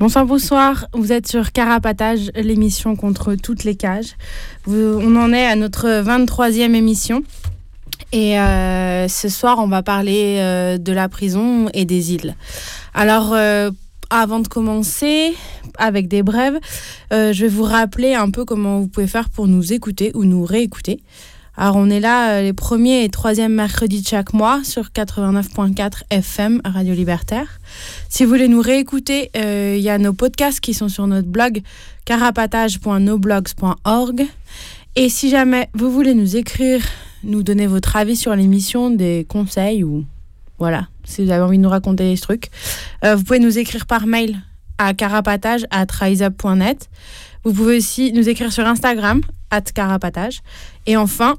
Bonsoir, bonsoir. Vous êtes sur Carapatage, l'émission contre toutes les cages. on en est à notre 23e émission. Et euh, ce soir, on va parler euh, de la prison et des îles. Alors, euh, avant de commencer avec des brèves, je vais vous rappeler un peu comment vous pouvez faire pour nous écouter ou nous réécouter. Alors on est là euh, les premiers et troisièmes mercredis de chaque mois sur 89.4 FM Radio Libertaire. Si vous voulez nous réécouter, euh, il y a nos podcasts qui sont sur notre blog carapatage.noblogs.org. Et si jamais vous voulez nous écrire, nous donner votre avis sur l'émission, des conseils ou voilà, si vous avez envie de nous raconter des trucs, euh, vous pouvez nous écrire par mail à carapatage Vous pouvez aussi nous écrire sur Instagram, at carapatage. Et enfin,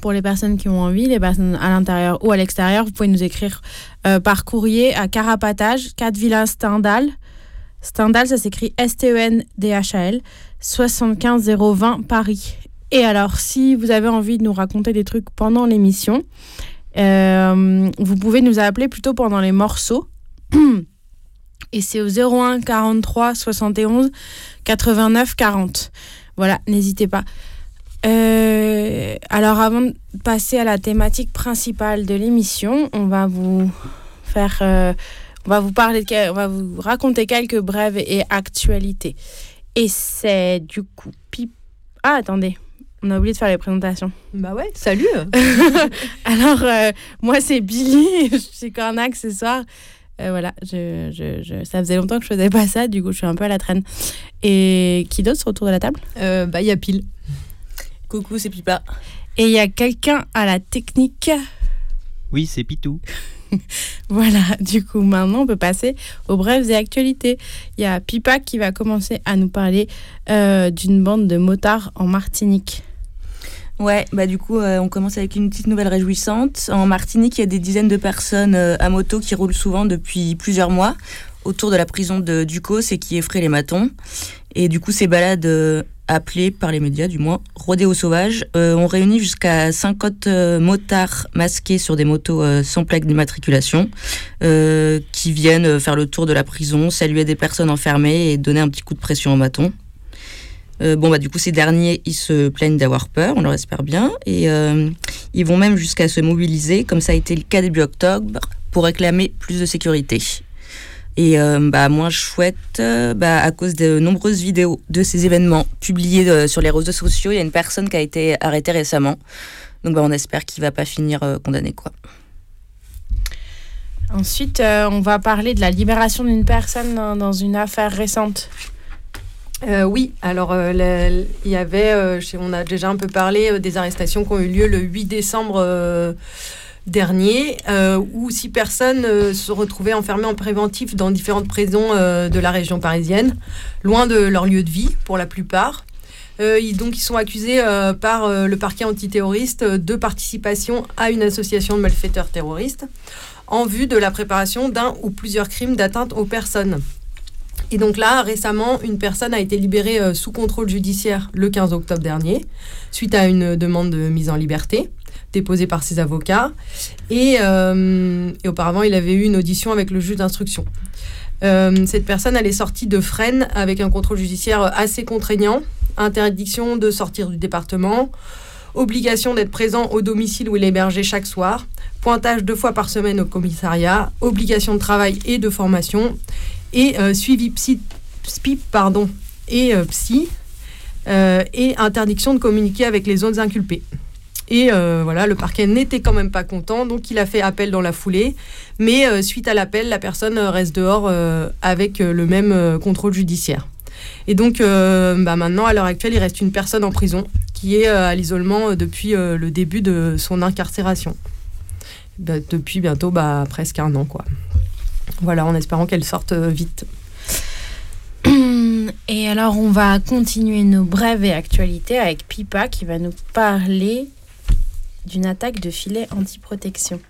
pour les personnes qui ont envie, les personnes à l'intérieur ou à l'extérieur, vous pouvez nous écrire euh, par courrier à Carapatage, 4 Villas Stendhal. Stendhal, ça s'écrit S-T-E-N-D-H-A-L, 75020 Paris. Et alors, si vous avez envie de nous raconter des trucs pendant l'émission, euh, vous pouvez nous appeler plutôt pendant les morceaux. Et c'est au 01 43 71 89 40. Voilà, n'hésitez pas. Euh, alors avant de passer à la thématique principale de l'émission, on va vous faire, euh, on va vous parler, de, on va vous raconter quelques brèves et actualités. Et c'est du coup pip. Ah attendez, on a oublié de faire les présentations. Bah ouais, salut. alors euh, moi c'est Billy, je suis Cornac ce soir. voilà, je, je, je, ça faisait longtemps que je faisais pas ça, du coup je suis un peu à la traîne. Et qui d'autre autour de la table? Bah il y a Pile. Coucou, c'est Pipa. Et il y a quelqu'un à la technique. Oui, c'est Pitou. voilà, du coup, maintenant, on peut passer aux brèves et actualités. Il y a Pipa qui va commencer à nous parler euh, d'une bande de motards en Martinique. Ouais, bah du coup, euh, on commence avec une petite nouvelle réjouissante. En Martinique, il y a des dizaines de personnes euh, à moto qui roulent souvent depuis plusieurs mois autour de la prison de Ducos et qui effraient les matons. Et du coup, ces balades appelé par les médias du moins Rodéo Sauvage. Euh, on réunit jusqu'à 50 euh, motards masqués sur des motos euh, sans plaque d'immatriculation qui viennent faire le tour de la prison, saluer des personnes enfermées et donner un petit coup de pression au bâton. bon bah du coup ces derniers ils se plaignent d'avoir peur, on leur espère bien et ils vont même jusqu'à se mobiliser comme ça a été le cas début octobre pour réclamer plus de sécurité. Et euh, bah, moins chouette, euh, bah, à cause de nombreuses vidéos de ces événements publiés euh, sur les réseaux sociaux, il y a une personne qui a été arrêtée récemment. Donc bah, on espère qu'il ne va pas finir condamné. Quoi. Ensuite, on va parler de la libération d'une personne dans, une affaire récente. oui, alors il y avait, on a déjà un peu parlé des arrestations qui ont eu lieu le 8 décembre dernier, euh, où six personnes euh, se retrouvaient enfermées en préventif dans différentes prisons euh, de la région parisienne, loin de leur lieu de vie pour la plupart. Donc, ils sont accusés par le parquet antiterroriste de participation à une association de malfaiteurs terroristes en vue de la préparation d'un ou plusieurs crimes d'atteinte aux personnes. Et donc là, récemment, une personne a été libérée sous contrôle judiciaire le 15 octobre dernier, suite à une demande de mise en liberté déposé par ses avocats. Euh, et, auparavant, il avait eu une audition avec le juge d'instruction. Euh, cette personne, elle est sortie de Fresnes avec un contrôle judiciaire assez contraignant, interdiction de sortir du département, obligation d'être présent au domicile où il est hébergé chaque soir, pointage deux fois par semaine au commissariat, obligation de travail et de formation, et euh, suivi psy, pardon, et psy, et interdiction de communiquer avec les autres inculpés. Et euh, voilà, le parquet n'était quand même pas content, donc il a fait appel dans la foulée. Mais euh, suite à l'appel, la personne reste dehors euh, avec euh, le même euh, contrôle judiciaire. Et donc euh, bah, maintenant, à l'heure actuelle, il reste une personne en prison qui est euh, à l'isolement euh, depuis euh, le début de son incarcération. Bah, depuis bientôt bah, presque un an, quoi. Voilà, en espérant qu'elle sorte euh, vite. Et alors, on va continuer nos brèves et actualités avec Pipa qui va nous parler d'une attaque de filet anti-protection.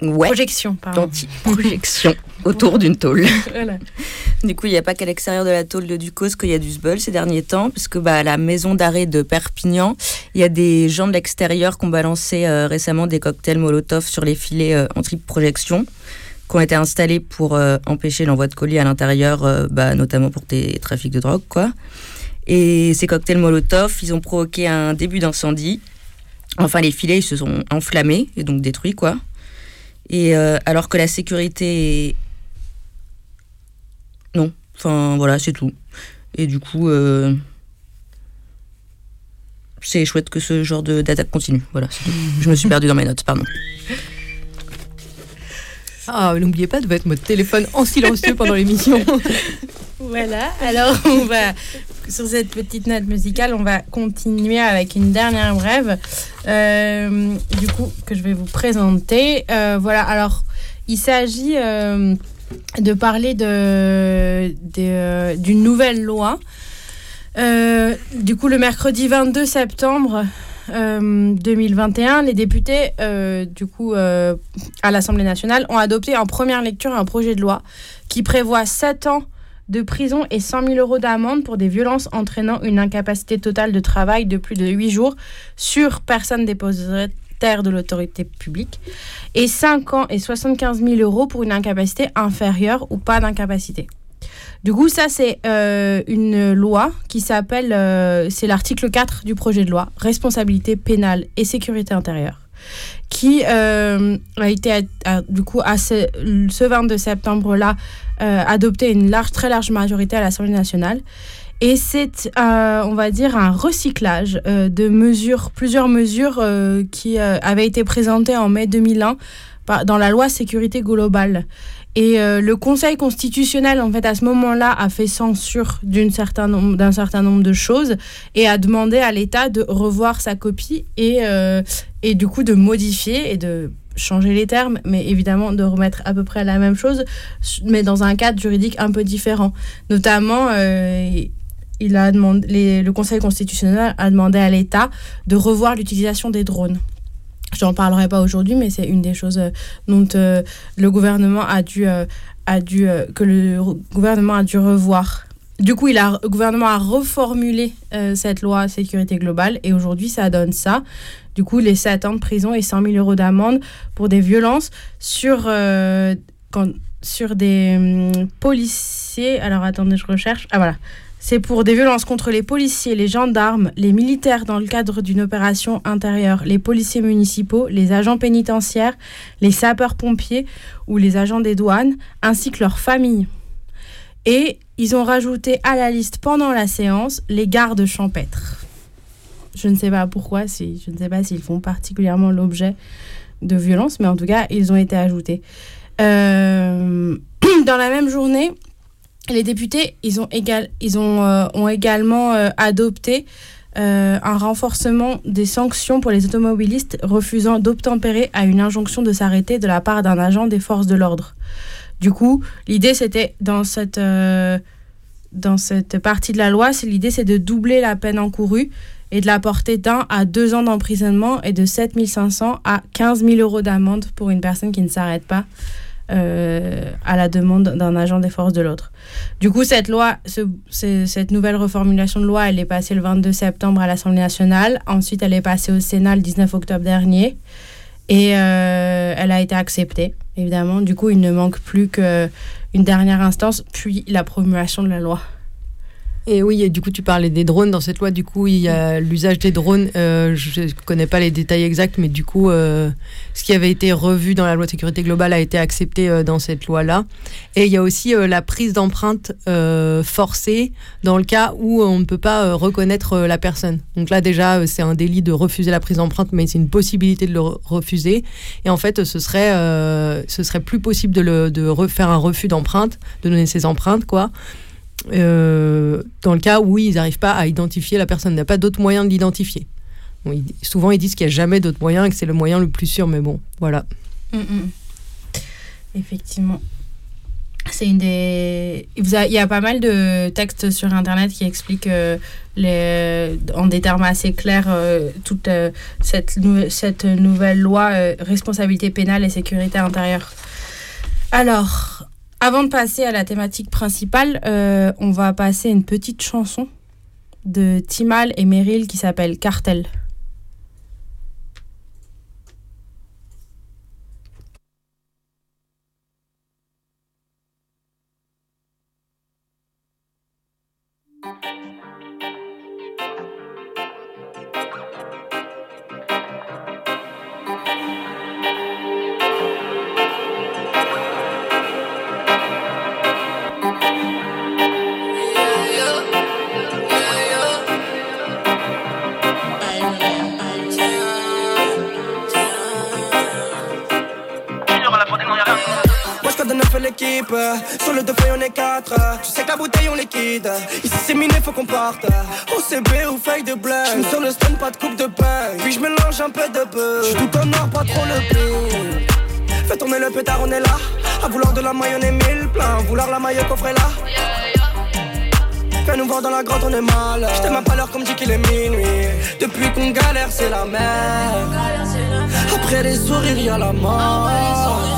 Ouais. Projection, pardon. Anti-projection autour d'une tôle. Voilà. Du coup, il n'y a pas qu'à l'extérieur de la tôle de Ducos qu'il y a du sbul ces derniers temps, parce que bah, à la maison d'arrêt de Perpignan, il y a des gens de l'extérieur qui ont balancé euh, récemment des cocktails Molotov sur les filets euh, anti-projection, qui ont été installés pour euh, empêcher l'envoi de colis à l'intérieur, euh, bah, notamment pour des trafics de drogue, quoi. Et ces cocktails Molotov, ils ont provoqué un début d'incendie. Enfin, les filets, ils se sont enflammés et donc détruits, quoi. Et euh, alors que la sécurité est... Non. Enfin, voilà, c'est tout. Et du coup, euh, c'est chouette que ce genre de- d'attaque continue. Voilà. Je me suis perdue dans mes notes, pardon. Ah, n'oubliez pas de mettre votre téléphone en silencieux pendant l'émission. Voilà, alors on va, sur cette petite note musicale, on va continuer avec une dernière brève, euh, du coup, que je vais vous présenter. Euh, voilà, alors, il s'agit euh, de parler de, de, d'une nouvelle loi. Du coup, le mercredi 22 septembre euh, 2021, les députés, du coup, à l'Assemblée nationale, ont adopté en première lecture un projet de loi qui prévoit 7 ans de prison et 100 000 euros d'amende pour des violences entraînant une incapacité totale de travail de plus de 8 jours sur personne dépositaire de l'autorité publique et 5 ans et 75 000 euros pour une incapacité inférieure ou pas d'incapacité. Du coup, ça, c'est euh, une loi qui s'appelle, euh, c'est l'article 4 du projet de loi, responsabilité pénale et sécurité intérieure, qui euh, a été, du coup, à ce, ce 22 septembre-là, euh, adopté une large, très large majorité à l'Assemblée nationale. Et c'est, euh, on va dire, un recyclage euh, de mesures, plusieurs mesures qui avaient été présentées en mai 2001 par- dans la loi sécurité globale. Et euh, le Conseil constitutionnel, en fait, à ce moment-là, a fait censure d'une certain nombre, d'un certain nombre de choses et a demandé à l'État de revoir sa copie et, euh, et du coup de modifier et de changer les termes, mais évidemment de remettre à peu près la même chose, mais dans un cadre juridique un peu différent. Notamment, euh, il a demandé, le Conseil constitutionnel a demandé à l'État de revoir l'utilisation des drones. Je n'en parlerai pas aujourd'hui, mais c'est une des choses euh, dont euh, le gouvernement a dû, euh, a dû que le gouvernement a dû revoir. Du coup, il a, le gouvernement a reformulé cette loi sécurité globale et aujourd'hui, ça donne ça. Du coup, les 7 ans de prison et 100 000 euros d'amende pour des violences sur, quand, sur des hum, policiers. Alors, attendez, je recherche. Ah, voilà. C'est pour des violences contre les policiers, les gendarmes, les militaires dans le cadre d'une opération intérieure, les policiers municipaux, les agents pénitentiaires, les sapeurs-pompiers ou les agents des douanes, ainsi que leurs familles. Et ils ont rajouté à la liste pendant la séance les gardes champêtres. Je ne sais pas pourquoi, si, je ne sais pas s'ils font particulièrement l'objet de violences, mais en tout cas, ils ont été ajoutés. Euh, dans la même journée, les députés, ils ont, euh, également euh, adopté euh, un renforcement des sanctions pour les automobilistes refusant d'obtempérer à une injonction de s'arrêter de la part d'un agent des forces de l'ordre. Du coup, l'idée, c'était dans cette, partie de la loi, l'idée, c'est de doubler la peine encourue et de la porter d'un à deux ans d'emprisonnement et de 7 500 à 15 000 euros d'amende pour une personne qui ne s'arrête pas euh, à la demande d'un agent des forces de l'autre. Du coup, cette loi, ce- ce- cette nouvelle reformulation de loi, elle est passée le 22 septembre à l'Assemblée nationale. Ensuite, elle est passée au Sénat le 19 octobre dernier. Et euh, elle a été acceptée, évidemment. Du coup, il ne manque plus qu'une dernière instance, puis la promulgation de la loi. Et oui, et du coup, tu parlais des drones. Dans cette loi, du coup, il y a l'usage des drones. Euh, je ne connais pas les détails exacts, mais du coup, euh, ce qui avait été revu dans la loi de sécurité globale a été accepté euh, dans cette loi-là. Et il y a aussi la prise d'empreinte forcée dans le cas où on ne peut pas reconnaître la personne. Donc là, déjà, c'est un délit de refuser la prise d'empreinte, mais c'est une possibilité de le refuser. Et en fait, ce serait, ce serait plus possible de, le, de refaire un refus d'empreinte, de donner ses empreintes, quoi. Euh, dans le cas où ils n'arrivent pas à identifier la personne. Il n'y a pas d'autre moyen de l'identifier. souvent, ils disent qu'il n'y a jamais d'autre moyen et que c'est le moyen le plus sûr, mais bon, voilà. Mm, mm. Effectivement. C'est une des. Il y a pas mal de textes sur Internet qui expliquent euh, les, en des termes assez clairs euh, toute cette nouvelle loi responsabilité pénale et sécurité intérieure. Alors, avant de passer à la thématique principale, euh, on va passer une petite chanson de Timal et Meryl qui s'appelle Cartel. Sur le deux on est quatre. Tu sais que la bouteille on les quitte Ici c'est miné faut qu'on parte. OCB ou feuille de blé. J'me sur le stand pas de coupe de pain. Puis je mélange un peu de peu. J'suis tout en pas trop le pire. Fais tourner le pétard on est là. À vouloir de la maille on est mille plein vouloir la maille coffret là. Fais nous voir dans la grotte on est mal. J't'aime à pas l'heure comme dit qu'il est minuit. Depuis qu'on galère c'est la merde. Après les sourires y'a la mort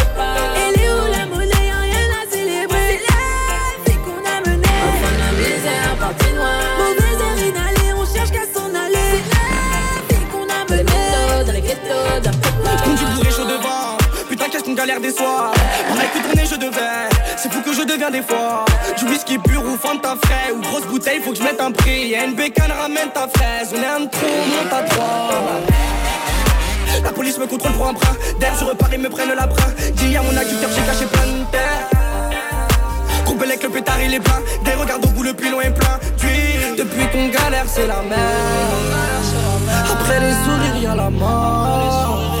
galère des soirs. Pareil tourner, je devais. C'est fou que je deviens des fois. Du whisky pur ou ta frais. Ou grosse bouteille, faut que je mette un prix. Y'a une bécane, ramène ta fraise. On est un trou, monte à trois. La police me contrôle pour un brin d'air, je repars, ils me prennent la brin. Dis mon agriculteur, j'ai caché plein de terre. Groupe avec le pétard, il est plein. Des regards au bout, le pilon est plein. Depuis qu'on galère, c'est la merde. Après les sourires, y'a la mort.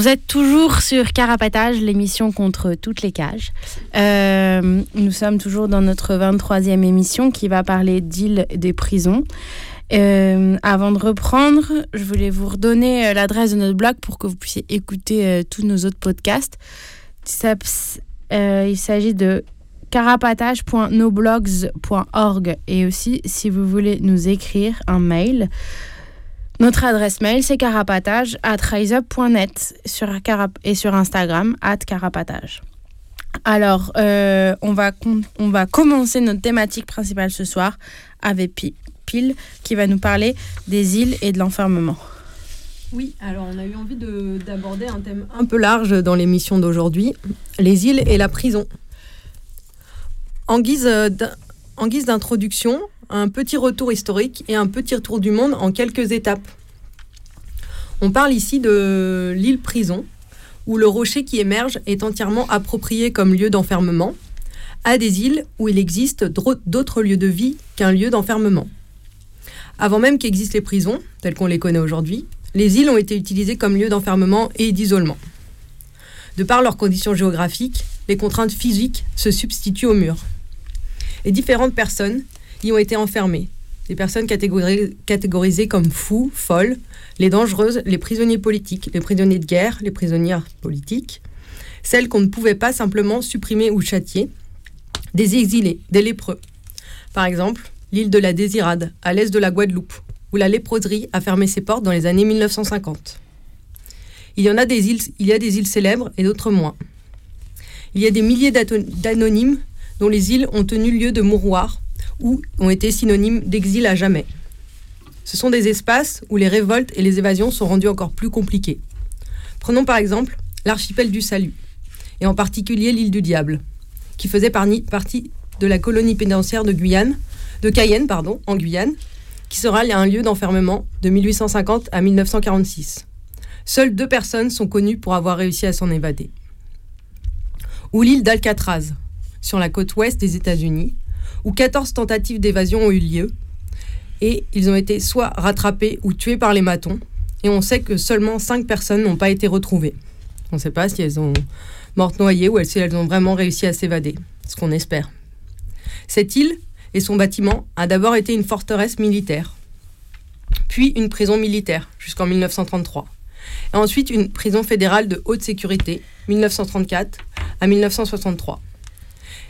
Vous êtes toujours sur Carapatage, l'émission contre toutes les cages. Euh, nous sommes toujours dans notre 23e émission qui va parler d'îles des prisons. Euh, avant de reprendre, je voulais vous redonner euh, l'adresse de notre blog pour que vous puissiez écouter tous nos autres podcasts. il s'agit de carapatage.noblogs.org et aussi si vous voulez nous écrire un mail, Notre adresse mail, c'est carapatage at riseup.net et sur Instagram, at carapatage. Alors, euh, on, va on va commencer notre thématique principale ce soir avec Pile qui va nous parler des îles et de l'enfermement. Oui, alors on a eu envie d'aborder un thème un peu large dans l'émission d'aujourd'hui, les îles et la prison. En guise d'introduction, un petit retour historique et un petit retour du monde en quelques étapes. On parle ici de l'île prison, où le rocher qui émerge est entièrement approprié comme lieu d'enfermement, à des îles où il existe d'autres lieux de vie qu'un lieu d'enfermement. Avant même qu'existent les prisons, telles qu'on les connaît aujourd'hui, les îles ont été utilisées comme lieu d'enfermement et d'isolement. De par leurs conditions géographiques, les contraintes physiques se substituent aux murs. Et différentes personnes y ont été enfermées. Des personnes catégorisées comme fous, folles, les dangereuses, les prisonniers politiques, les prisonniers de guerre, les prisonnières politiques, celles qu'on ne pouvait pas simplement supprimer ou châtier, des exilés, des lépreux. Par exemple, l'île de la Désirade, à l'est de la Guadeloupe, où la léproserie a fermé ses portes dans les années 1950. Il y en a des îles, il y a des îles célèbres et d'autres moins. Il y a des milliers d'anonymes dont les îles ont tenu lieu de mouroir ou ont été synonymes d'exil à jamais. Ce sont des espaces où les révoltes et les évasions sont rendues encore plus compliquées. Prenons par exemple l'archipel du Salut, et en particulier l'île du Diable, qui faisait partie de la colonie pénitentiaire de Guyane, de Cayenne, pardon, en Guyane, qui sera un lieu d'enfermement de 1850 à 1946. Seules deux personnes sont connues pour avoir réussi à s'en évader. Ou l'île d'Alcatraz, sur la côte ouest des États-Unis, où 14 tentatives d'évasion ont eu lieu, et ils ont été soit rattrapés ou tués par les matons. Et on sait que seulement cinq personnes n'ont pas été retrouvées. On ne sait pas si elles ont mortes noyées ou si elles ont vraiment réussi à s'évader, ce qu'on espère. Cette île et son bâtiment a d'abord été une forteresse militaire, puis une prison militaire jusqu'en 1933, et ensuite une prison fédérale de haute sécurité, 1934 à 1963.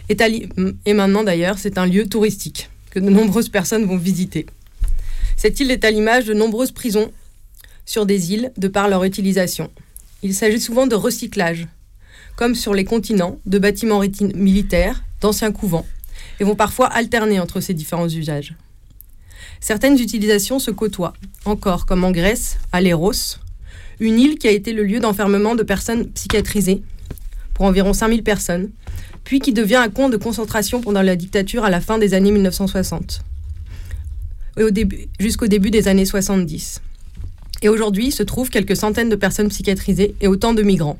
Et maintenant d'ailleurs, c'est un lieu touristique que de nombreuses personnes vont visiter. Cette île est à l'image de nombreuses prisons sur des îles de par leur utilisation. Il s'agit souvent de recyclage, comme sur les continents, de bâtiments militaires, d'anciens couvents, et vont parfois alterner entre ces différents usages. Certaines utilisations se côtoient, encore comme en Grèce, à Léros, une île qui a été le lieu d'enfermement de personnes psychiatrisées, pour environ 5000 personnes, puis qui devient un camp de concentration pendant la dictature à la fin des années 1960 jusqu'au début des années 70. Et aujourd'hui, se trouvent quelques centaines de personnes psychiatrisées et autant de migrants,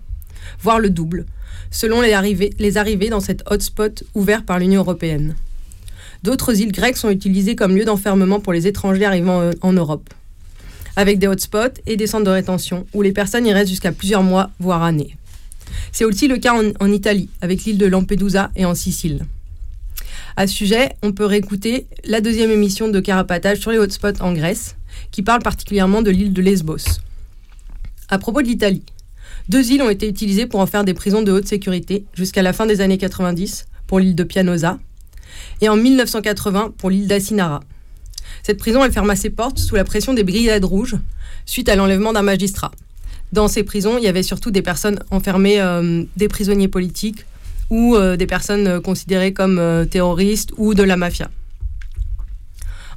voire le double, selon les arrivées, les arrivées dans cet hotspot ouvert par l'Union européenne. D'autres îles grecques sont utilisées comme lieu d'enfermement pour les étrangers arrivant euh, en Europe, avec des hotspots et des centres de rétention où les personnes y restent jusqu'à plusieurs mois, voire années. C'est aussi le cas en, Italie, avec l'île de Lampedusa et en Sicile. À ce sujet, on peut réécouter la deuxième émission de Carapatage sur les hotspots en Grèce, qui parle particulièrement de l'île de Lesbos. À propos de l'Italie, deux îles ont été utilisées pour en faire des prisons de haute sécurité jusqu'à la fin des années 90 pour l'île de Pianosa et en 1980 pour l'île d'Assinara. Cette prison, elle ferma ses portes sous la pression des Brigades Rouges suite à l'enlèvement d'un magistrat. Dans ces prisons, il y avait surtout des personnes enfermées, euh, des prisonniers politiques ou euh, des personnes euh, considérées comme terroristes ou de la mafia.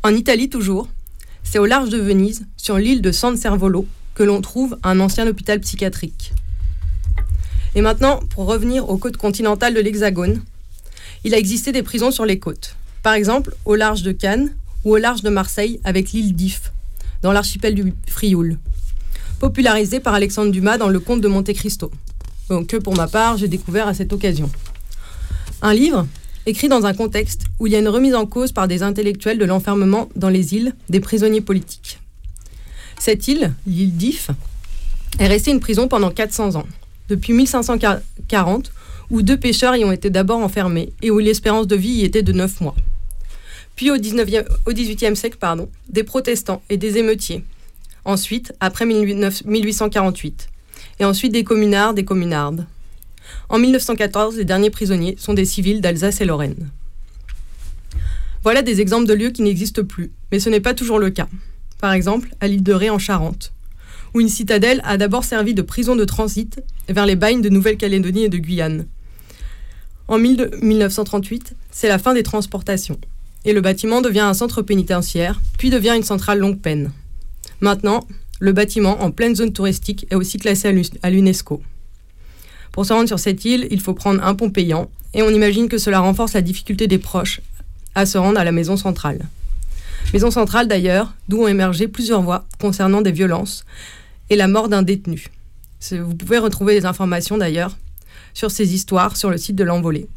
En Italie toujours, c'est au large de Venise, sur l'île de San Servolo, que l'on trouve un ancien hôpital psychiatrique. Et maintenant, pour revenir aux côtes continentales de l'Hexagone, il a existé des prisons sur les côtes. Par exemple, au large de Cannes ou au large de Marseille avec l'île d'If, dans l'archipel du Frioul, popularisé par Alexandre Dumas dans Le Comte de Monte Cristo que pour ma part, j'ai découvert à cette occasion. Un livre écrit dans un contexte où il y a une remise en cause par des intellectuels de l'enfermement dans les îles des prisonniers politiques. Cette île, l'île d'If, est restée une prison pendant 400 ans, depuis 1540, où deux pêcheurs y ont été d'abord enfermés et où l'espérance de vie y était de 9 mois. Puis au, 19e, au 18e siècle, pardon, des protestants et des émeutiers. Ensuite, après 1848, et ensuite des communards, des communardes. En 1914, les derniers prisonniers sont des civils d'Alsace et Lorraine. Voilà des exemples de lieux qui n'existent plus, mais ce n'est pas toujours le cas. par exemple, à l'île de Ré en Charente, où une citadelle a d'abord servi de prison de transit vers les bagnes de Nouvelle-Calédonie et de Guyane. En 1938, c'est la fin des transportations, et le bâtiment devient un centre pénitentiaire, puis devient une centrale longue peine. Maintenant, le bâtiment, en pleine zone touristique, est aussi classé à l'UNESCO. Pour se rendre sur cette île, il faut prendre un pont payant, et on imagine que cela renforce la difficulté des proches à se rendre à la maison centrale. Maison centrale d'ailleurs, d'où ont émergé plusieurs voix concernant des violences et la mort d'un détenu. Vous pouvez retrouver des informations d'ailleurs sur ces histoires sur le site de l'Envolée.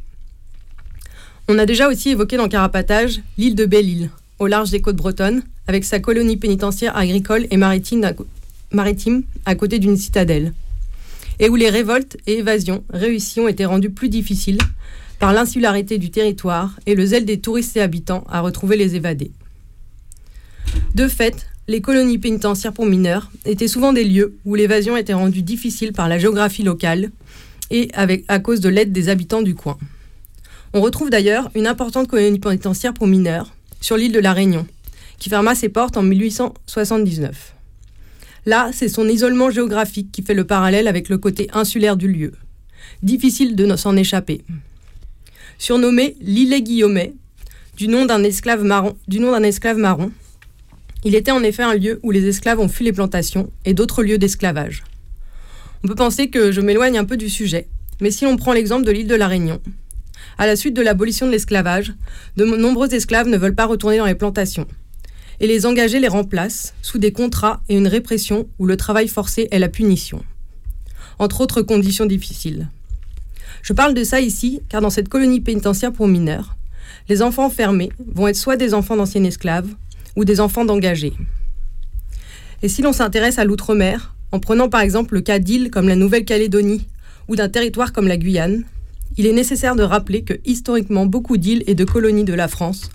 On a déjà aussi évoqué dans Carapatage l'île de Belle-Île, au large des côtes bretonnes, avec sa colonie pénitentiaire agricole et maritime, à côté d'une citadelle, et où les révoltes et évasions réussies ont été rendues plus difficiles par l'insularité du territoire et le zèle des touristes et habitants à retrouver les évadés. De fait, les colonies pénitentiaires pour mineurs étaient souvent des lieux où l'évasion était rendue difficile par la géographie locale et à cause de l'aide des habitants du coin. On retrouve d'ailleurs une importante colonie pénitentiaire pour mineurs sur l'île de la Réunion, qui ferma ses portes en 1879. Là, c'est son isolement géographique qui fait le parallèle avec le côté insulaire du lieu. Difficile de s'en échapper. Surnommé l'île Guillaumet, du nom d'un esclave marron, du nom d'un esclave marron, il était en effet un lieu où les esclaves ont fui les plantations et d'autres lieux d'esclavage. On peut penser que je m'éloigne un peu du sujet, mais si l'on prend l'exemple de l'île de la Réunion, à la suite de l'abolition de l'esclavage, de nombreux esclaves ne veulent pas retourner dans les plantations. Et les engagés les remplacent sous des contrats et une répression où le travail forcé est la punition. Entre autres conditions difficiles. Je parle de ça ici car dans cette colonie pénitentiaire pour mineurs, les enfants fermés vont être soit des enfants d'anciens esclaves ou des enfants d'engagés. Et si l'on s'intéresse à l'outre-mer, en prenant par exemple le cas d'îles comme la Nouvelle-Calédonie ou d'un territoire comme la Guyane, il est nécessaire de rappeler que historiquement beaucoup d'îles et de colonies de la France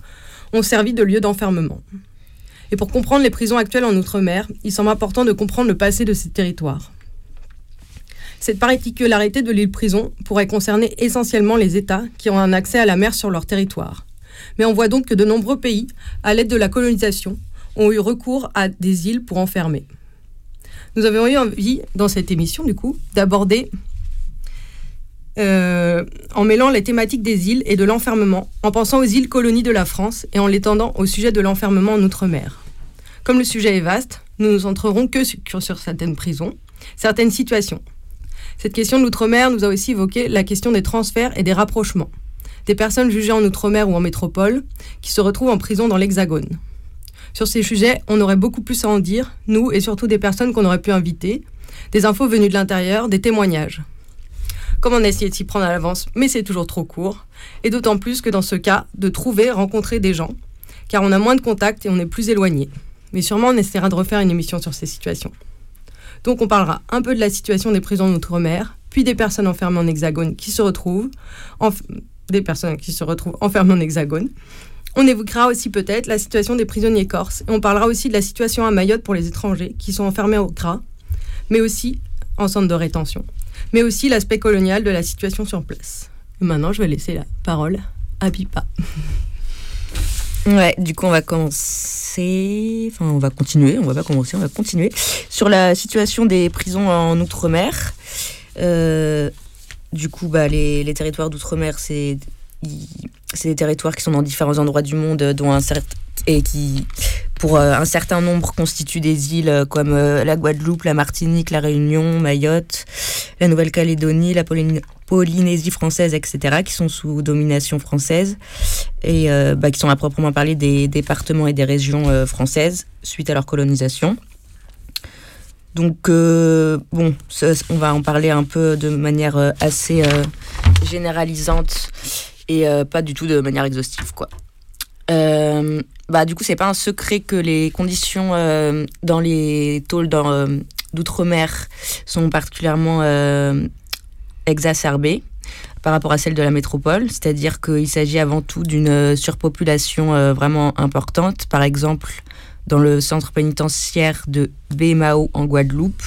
ont servi de lieu d'enfermement. Et pour comprendre les prisons actuelles en Outre-mer, il semble important de comprendre le passé de ces territoires. Cette particularité de l'île prison pourrait concerner essentiellement les États qui ont un accès à la mer sur leur territoire, mais on voit donc que de nombreux pays, à l'aide de la colonisation, ont eu recours à des îles pour enfermer. Nous avons eu envie, dans cette émission, du coup, d'aborder, euh, en mêlant les thématiques des îles et de l'enfermement, en pensant aux îles colonies de la France et en l'étendant au sujet de l'enfermement en Outre-mer. Comme le sujet est vaste, nous ne nous centrerons que sur, sur certaines prisons, certaines situations. Cette question de l'outre-mer nous a aussi évoqué la question des transferts et des rapprochements des personnes jugées en Outre-mer ou en métropole qui se retrouvent en prison dans l'Hexagone. Sur ces sujets, on aurait beaucoup plus à en dire, nous et surtout des personnes qu'on aurait pu inviter, des infos venues de l'intérieur, des témoignages. Comme on a essayé de s'y prendre à l'avance, mais c'est toujours trop court, et d'autant plus que dans ce cas, de trouver, rencontrer des gens, car on a moins de contacts et on est plus éloigné. Mais sûrement on essaiera de refaire une émission sur ces situations. Donc on parlera un peu de la situation des prisons en Outre-mer, puis des personnes enfermées en hexagone qui se retrouvent, en, des personnes qui se retrouvent enfermées en hexagone. On évoquera aussi peut-être la situation des prisonniers corses et on parlera aussi de la situation à Mayotte pour les étrangers qui sont enfermés au CRA, mais aussi en centre de rétention, mais aussi l'aspect colonial de la situation sur place. Maintenant, je vais laisser la parole à Pipa. Ouais, du coup, on va commencer. Enfin, on va continuer. On va pas commencer, on va continuer sur la situation des prisons en Outre-mer. Euh, du coup, bah, les, les territoires d'outre-mer, c'est des territoires qui sont dans différents endroits du monde, dont un certain et qui, pour euh, un certain nombre, constituent des îles euh, comme euh, la Guadeloupe, la Martinique, la Réunion, Mayotte, la Nouvelle-Calédonie, la Polynésie française, etc., qui sont sous domination française et bah, qui sont à proprement parler des départements et des régions françaises suite à leur colonisation. Donc, bon, on va en parler un peu de manière assez généralisante et pas du tout de manière exhaustive, quoi. Bah, du coup, c'est pas un secret que les conditions dans les tôles d'outre-mer sont particulièrement exacerbées par rapport à celles de la métropole, c'est-à-dire qu'il s'agit avant tout d'une surpopulation vraiment importante. Par exemple, dans le centre pénitentiaire de Bémao en Guadeloupe,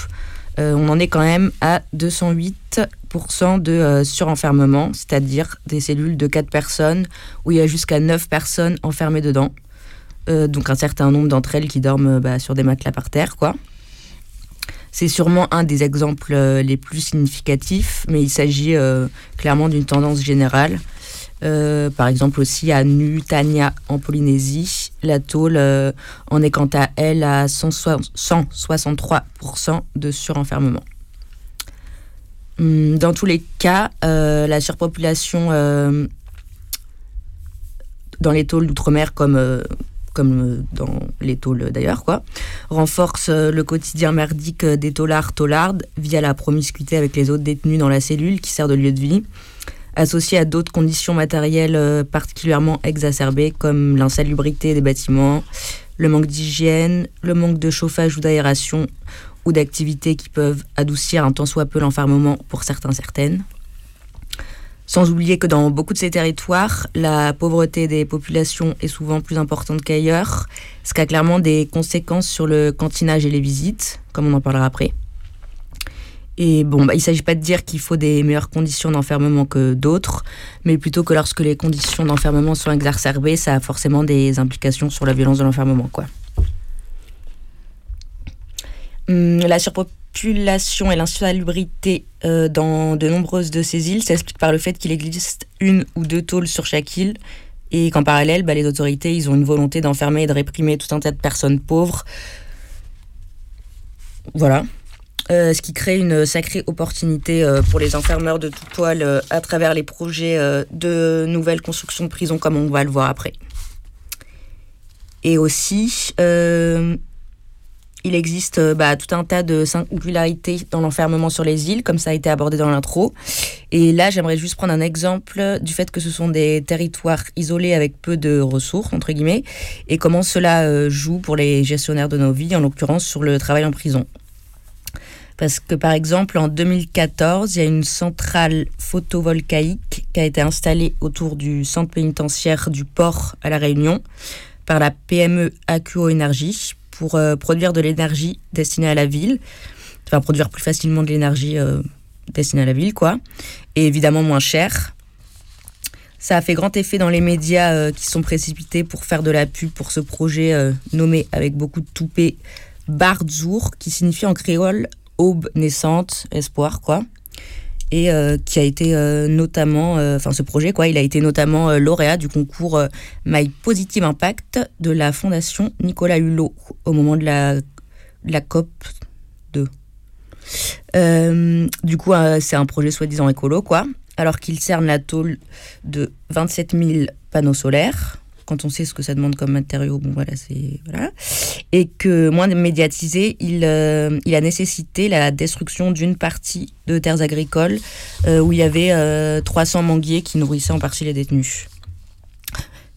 euh, on en est quand même à 208% de euh, surenfermement, c'est-à-dire des cellules de 4 personnes où il y a jusqu'à 9 personnes enfermées dedans. Donc un certain nombre d'entre elles qui dorment bah, sur des matelas par terre, quoi. C'est sûrement un des exemples les plus significatifs, mais il s'agit clairement d'une tendance générale. par exemple aussi à Nutania en Polynésie, la tôle en est quant à elle à 163% de surenfermement. Hum, dans tous les cas, la surpopulation dans les tôles d'outre-mer comme, euh, comme euh, dans les tôles d'ailleurs, quoi, renforce euh, le quotidien merdique des taulards taulardes via la promiscuité avec les autres détenus dans la cellule qui sert de lieu de vie, associé à d'autres conditions matérielles particulièrement exacerbées comme l'insalubrité des bâtiments, le manque d'hygiène, le manque de chauffage ou d'aération ou d'activités qui peuvent adoucir un tant soit peu l'enfermement pour certains certaines. Sans oublier que dans beaucoup de ces territoires, la pauvreté des populations est souvent plus importante qu'ailleurs, ce qui a clairement des conséquences sur le cantinage et les visites, comme on en parlera après. Et bon, bah, il ne s'agit pas de dire qu'il faut des meilleures conditions d'enfermement que d'autres, mais plutôt que lorsque les conditions d'enfermement sont exacerbées, ça a forcément des implications sur la violence de l'enfermement. Hum, la surpopulation et l'insalubrité euh, dans de nombreuses de ces îles s'explique par le fait qu'il existe une ou deux tôles sur chaque île et qu'en parallèle, bah, les autorités ils ont une volonté d'enfermer et de réprimer tout un tas de personnes pauvres. Voilà. Euh, ce qui crée une sacrée opportunité euh, pour les enfermeurs de tout poil à travers les projets de nouvelles constructions de prisons comme on va le voir après. Et aussi, il existe euh, bah, tout un tas de singularités dans l'enfermement sur les îles, comme ça a été abordé dans l'intro. Et là, j'aimerais juste prendre un exemple du fait que ce sont des territoires isolés avec peu de ressources, entre guillemets, et comment cela euh, joue pour les gestionnaires de nos vies, en l'occurrence sur le travail en prison. Parce que par exemple, en 2014, il y a une centrale photovoltaïque qui a été installée autour du centre pénitentiaire du port à La Réunion par la PME AQO Énergie pour euh, produire de l'énergie destinée à la ville, enfin produire plus facilement de l'énergie euh, destinée à la ville, quoi, et évidemment moins cher. Ça a fait grand effet dans les médias euh, qui sont précipités pour faire de la pub pour ce projet nommé avec beaucoup de toupet Bardzour, qui signifie en créole aube naissante, espoir, quoi et euh, qui a été euh, notamment, euh, enfin ce projet quoi, il a été notamment lauréat du concours My Positive Impact de la Fondation Nicolas Hulot au moment de la, la COP 2. du coup, c'est un projet soi-disant écolo quoi, alors qu'il cerne la tôle de 27 000 panneaux solaires quand on sait ce que ça demande comme matériau, bon voilà, c'est voilà, et que moins médiatisé, il, euh, il a nécessité la destruction d'une partie de terres agricoles euh, où il y avait 300 euh, manguiers qui nourrissaient en partie les détenus.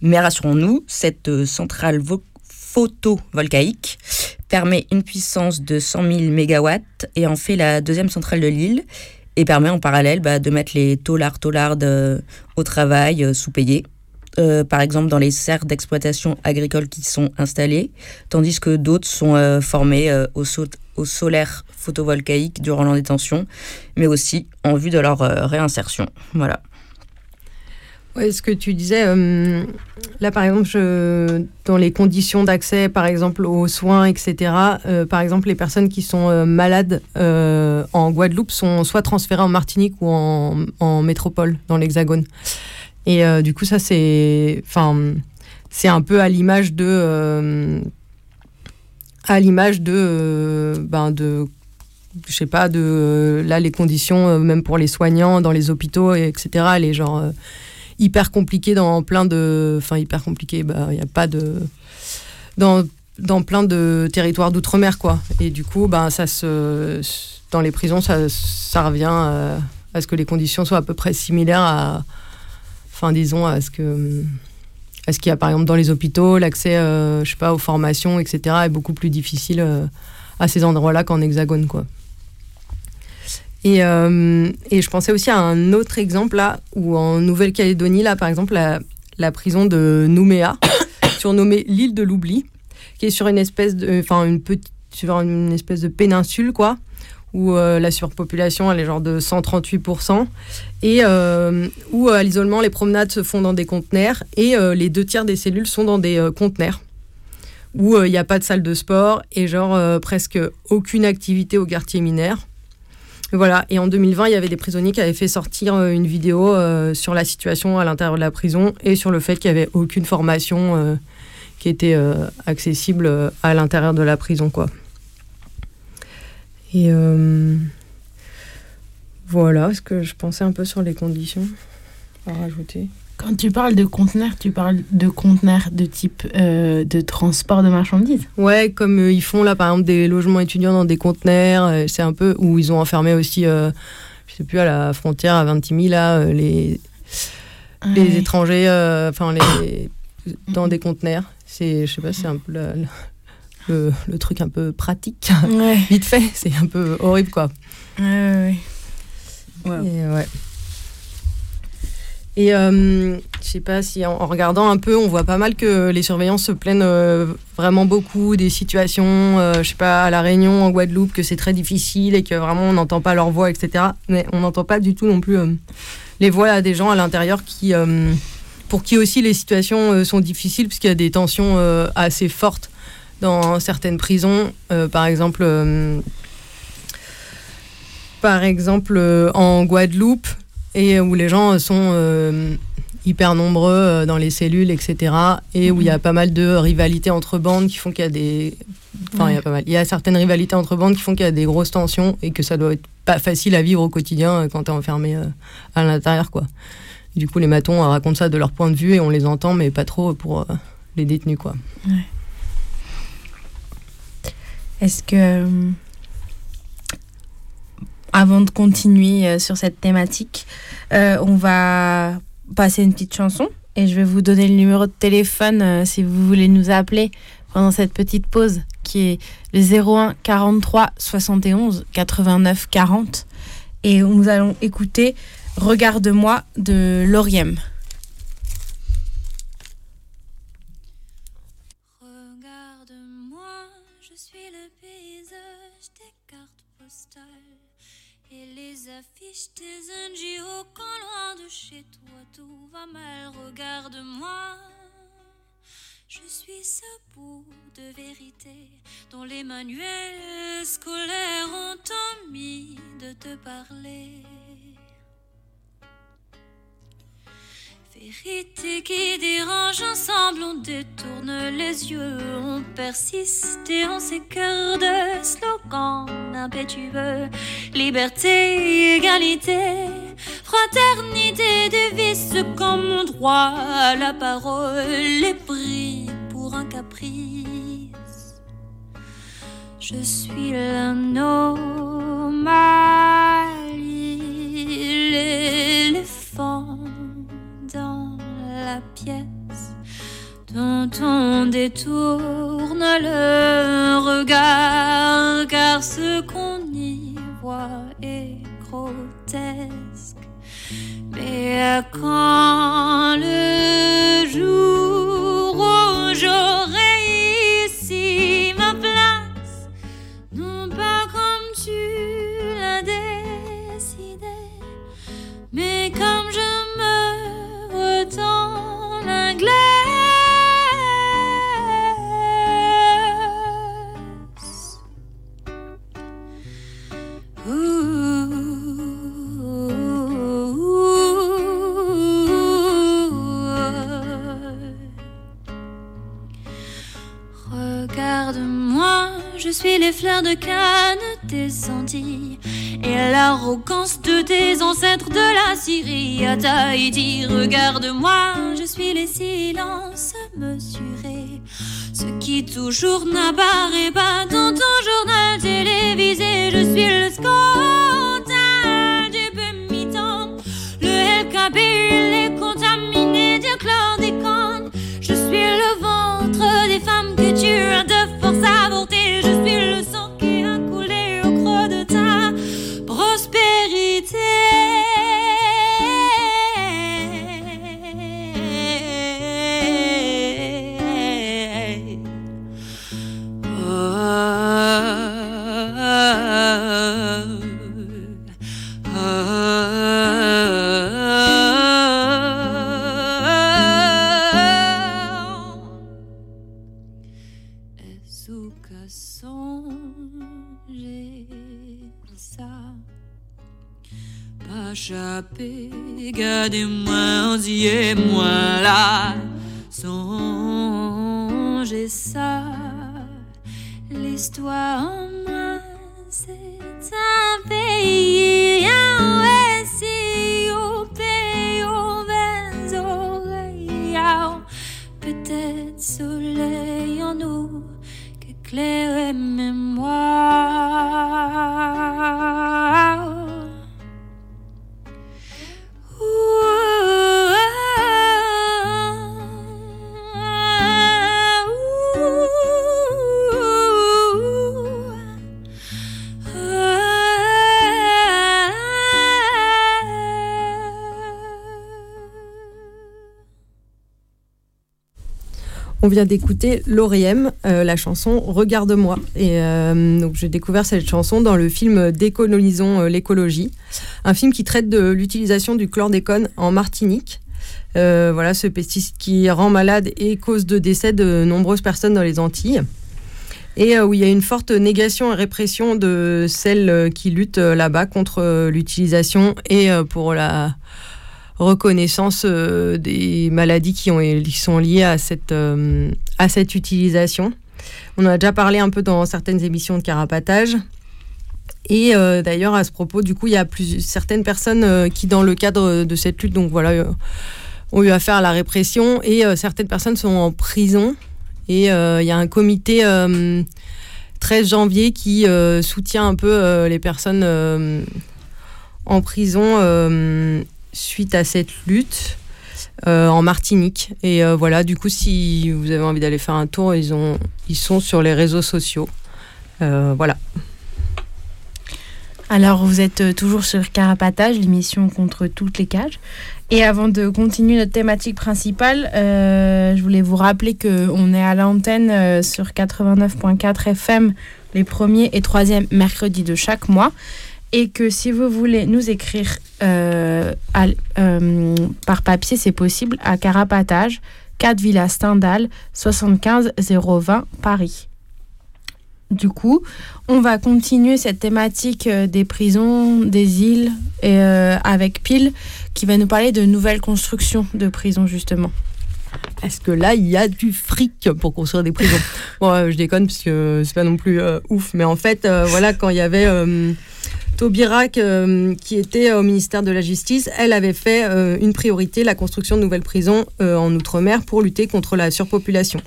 Mais rassurons-nous, cette centrale photovoltaïque permet une puissance de 100 000 MW et en fait la deuxième centrale de l'île et permet en parallèle bah, de mettre les taulards taulardes au travail sous-payés euh, par exemple dans les serres d'exploitation agricole qui sont installées, tandis que d'autres sont euh, formés euh, au, au, solaire photovoltaïque durant leur détention, mais aussi en vue de leur réinsertion. Voilà. Ouais, ce que tu disais, là par exemple, dans les conditions d'accès, par exemple aux soins, etc., par exemple, les personnes qui sont malades en Guadeloupe sont soit transférées en Martinique ou en métropole, dans l'Hexagone. Et euh, du coup, ça, c'est. Enfin, c'est un peu à l'image de. Euh, à l'image de. Euh, ben, de je sais pas, de là les conditions, même pour les soignants dans les hôpitaux, etc. Les genre hyper compliquées dans plein de, enfin hyper bah il n'y a pas de dans dans plein de territoires d'outre-mer quoi. Et du coup, ben ça se dans les prisons, ça, ça revient à ce que les conditions soient à peu près similaires à enfin disons à ce que est-ce qu'il y a par exemple dans les hôpitaux l'accès euh, je sais pas aux formations etc est beaucoup plus difficile euh, à ces endroits-là qu'en hexagone quoi. Et, euh, et, je pensais aussi à un autre exemple là où en Nouvelle-Calédonie là par exemple la, la prison de Nouméa surnommée l'île de l'oubli qui est sur une espèce de enfin une petite sur une espèce de péninsule quoi où euh, la surpopulation elle est genre de 138%, et euh, où à l'isolement les promenades se font dans des conteneurs, et euh, les deux tiers des cellules sont dans des conteneurs. où il n'y a pas de salle de sport et genre presque aucune activité au quartier minaire. Voilà, et en 2020, il y avait des prisonniers qui avaient fait sortir une vidéo sur la situation à l'intérieur de la prison et sur le fait qu'il n'y avait aucune formation qui était accessible à l'intérieur de la prison, quoi. Et voilà ce que je pensais un peu sur les conditions à rajouter. Quand tu parles de conteneurs, tu parles de conteneurs de type euh, de transport de marchandises Ouais, comme euh, ils font là par exemple des logements étudiants dans des conteneurs, euh, c'est un peu où ils ont enfermé aussi, je sais plus, à la frontière à Vintimille, là, les, les étrangers, enfin les dans des conteneurs. C'est, je sais pas, c'est un peu le, le, truc un peu pratique, vite fait, c'est un peu horrible quoi. Ouais, ouais. Et, ouais. Et euh, je sais pas si en, regardant un peu, on voit pas mal que les surveillants se plaignent euh, vraiment beaucoup des situations, euh, je sais pas, à La Réunion, en Guadeloupe, que c'est très difficile et que vraiment on n'entend pas leur voix, etc. Mais on n'entend pas du tout non plus les voix des gens à l'intérieur qui, pour qui aussi les situations sont difficiles, puisqu'il y a des tensions assez fortes dans certaines prisons. par exemple par exemple euh, en Guadeloupe, et où les gens sont euh, hyper nombreux euh, dans les cellules, etc. Et où il y a mhm. pas mal de rivalités entre bandes qui font qu'il y a des. Enfin, il y a pas mal. Il y a certaines rivalités entre bandes qui font qu'il y a des grosses tensions et que ça doit être pas facile à vivre au quotidien quand tu es enfermé à l'intérieur, quoi. du coup, les matons racontent ça de leur point de vue et on les entend, mais pas trop pour les détenus, quoi. Est-ce que avant de continuer euh, sur cette thématique, euh, on va passer une petite chanson et je vais vous donner le numéro de téléphone euh, si vous voulez nous appeler pendant cette petite pause qui est le 01 43 71 89 40 et nous allons écouter Regarde-moi de Lauriem. Regarde-moi. Je suis ce bout de vérité dont les manuels scolaires ont omis de te parler. Vérité qui dérange ensemble, on détourne les yeux, on persiste et on s'écœure de slogans impétueux. Liberté, égalité, fraternité, dévisse comme mon droit à la parole est pris pour un caprice. Je suis l'anomalie, on détourne le regard, Syrie à Tahiti. Regarde-moi, je suis les silences mesurés, ce qui toujours n'apparaît pas dans ton journal On vient d'écouter Lauriem, euh, la chanson Regarde-moi. Et euh, donc j'ai découvert cette chanson dans le film Décolonisons euh, l'écologie, un film qui traite de l'utilisation du chlordécone en Martinique. Voilà, ce pesticide qui rend malade et cause de décès de nombreuses personnes dans les Antilles. Et où il y a une forte négation et répression de celles qui luttent là-bas contre l'utilisation et pour la reconnaissance euh, des maladies qui, ont, qui sont liées à cette, euh, à cette utilisation. On en a déjà parlé un peu dans certaines émissions de carapatage. Et euh, d'ailleurs, à ce propos, du coup, il y a plus, certaines personnes qui, dans le cadre de cette lutte, donc voilà, ont eu affaire à la répression et certaines personnes sont en prison. Et il y a un comité euh, 13 janvier qui soutient un peu les personnes en prison suite à cette lutte euh, en Martinique. Et euh, voilà, du coup, si vous avez envie d'aller faire un tour, ils, ont, ils sont sur les réseaux sociaux. Euh, voilà. Alors, vous êtes toujours sur Carapatage, l'émission contre toutes les cages. Et avant de continuer notre thématique principale, je voulais vous rappeler qu'on est à l'antenne sur 89.4 FM les premiers et troisièmes mercredis de chaque mois. Et que si vous voulez nous écrire euh, à- euh, par papier, c'est possible à Carapatage, 4 Villa Stendhal, 75 020 Paris. Du coup, on va continuer cette thématique euh, des prisons, des îles, et, euh, avec Pile, qui va nous parler de nouvelles constructions de prisons, justement. Est-ce que là, il y a du fric pour construire des prisons? Bon, je déconne parce que c'est pas non plus ouf, mais en fait, voilà, quand il y avait Taubirac euh, qui était au ministère de la Justice, elle avait fait euh, une priorité, la construction de nouvelles prisons euh, en Outre-mer pour lutter contre la surpopulation.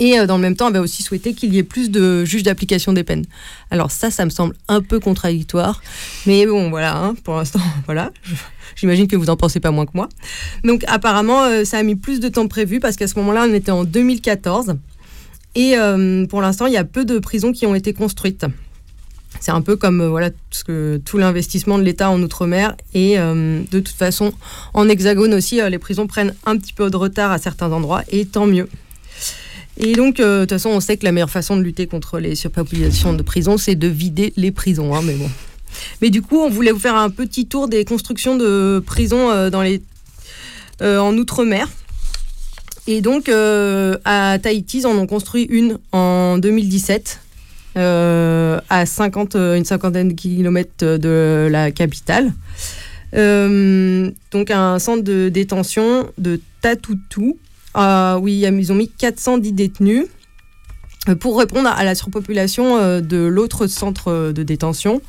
Et dans le même temps, elle avait aussi souhaité qu'il y ait plus de juges d'application des peines. Alors ça, ça me semble un peu contradictoire, mais bon, voilà, hein, pour l'instant, voilà. J'imagine que vous en pensez pas moins que moi. Donc apparemment, ça a mis plus de temps prévu parce qu'à ce moment-là, on était en 2014. Et pour l'instant, il y a peu de prisons qui ont été construites. C'est un peu comme euh, voilà tout, l'investissement de l'État en Outre-mer. Et euh, de toute façon, en Hexagone aussi, euh, les prisons prennent un petit peu de retard à certains endroits, et tant mieux. Et donc, de toute façon, on sait que la meilleure façon de lutter contre les surpopulations de prisons, c'est de vider les prisons. hein, mais bon. Mais du coup, on voulait vous faire un petit tour des constructions de prisons dans les, en Outre-mer. Et donc, à Tahiti, ils en construit une en 2017, euh, à 50, euh, une cinquantaine de kilomètres de la capitale. Euh, donc, un centre de détention de Tatoutou. Ah oui, ils ont mis 410 détenus euh, pour répondre à la surpopulation euh, de l'autre centre euh, de détention.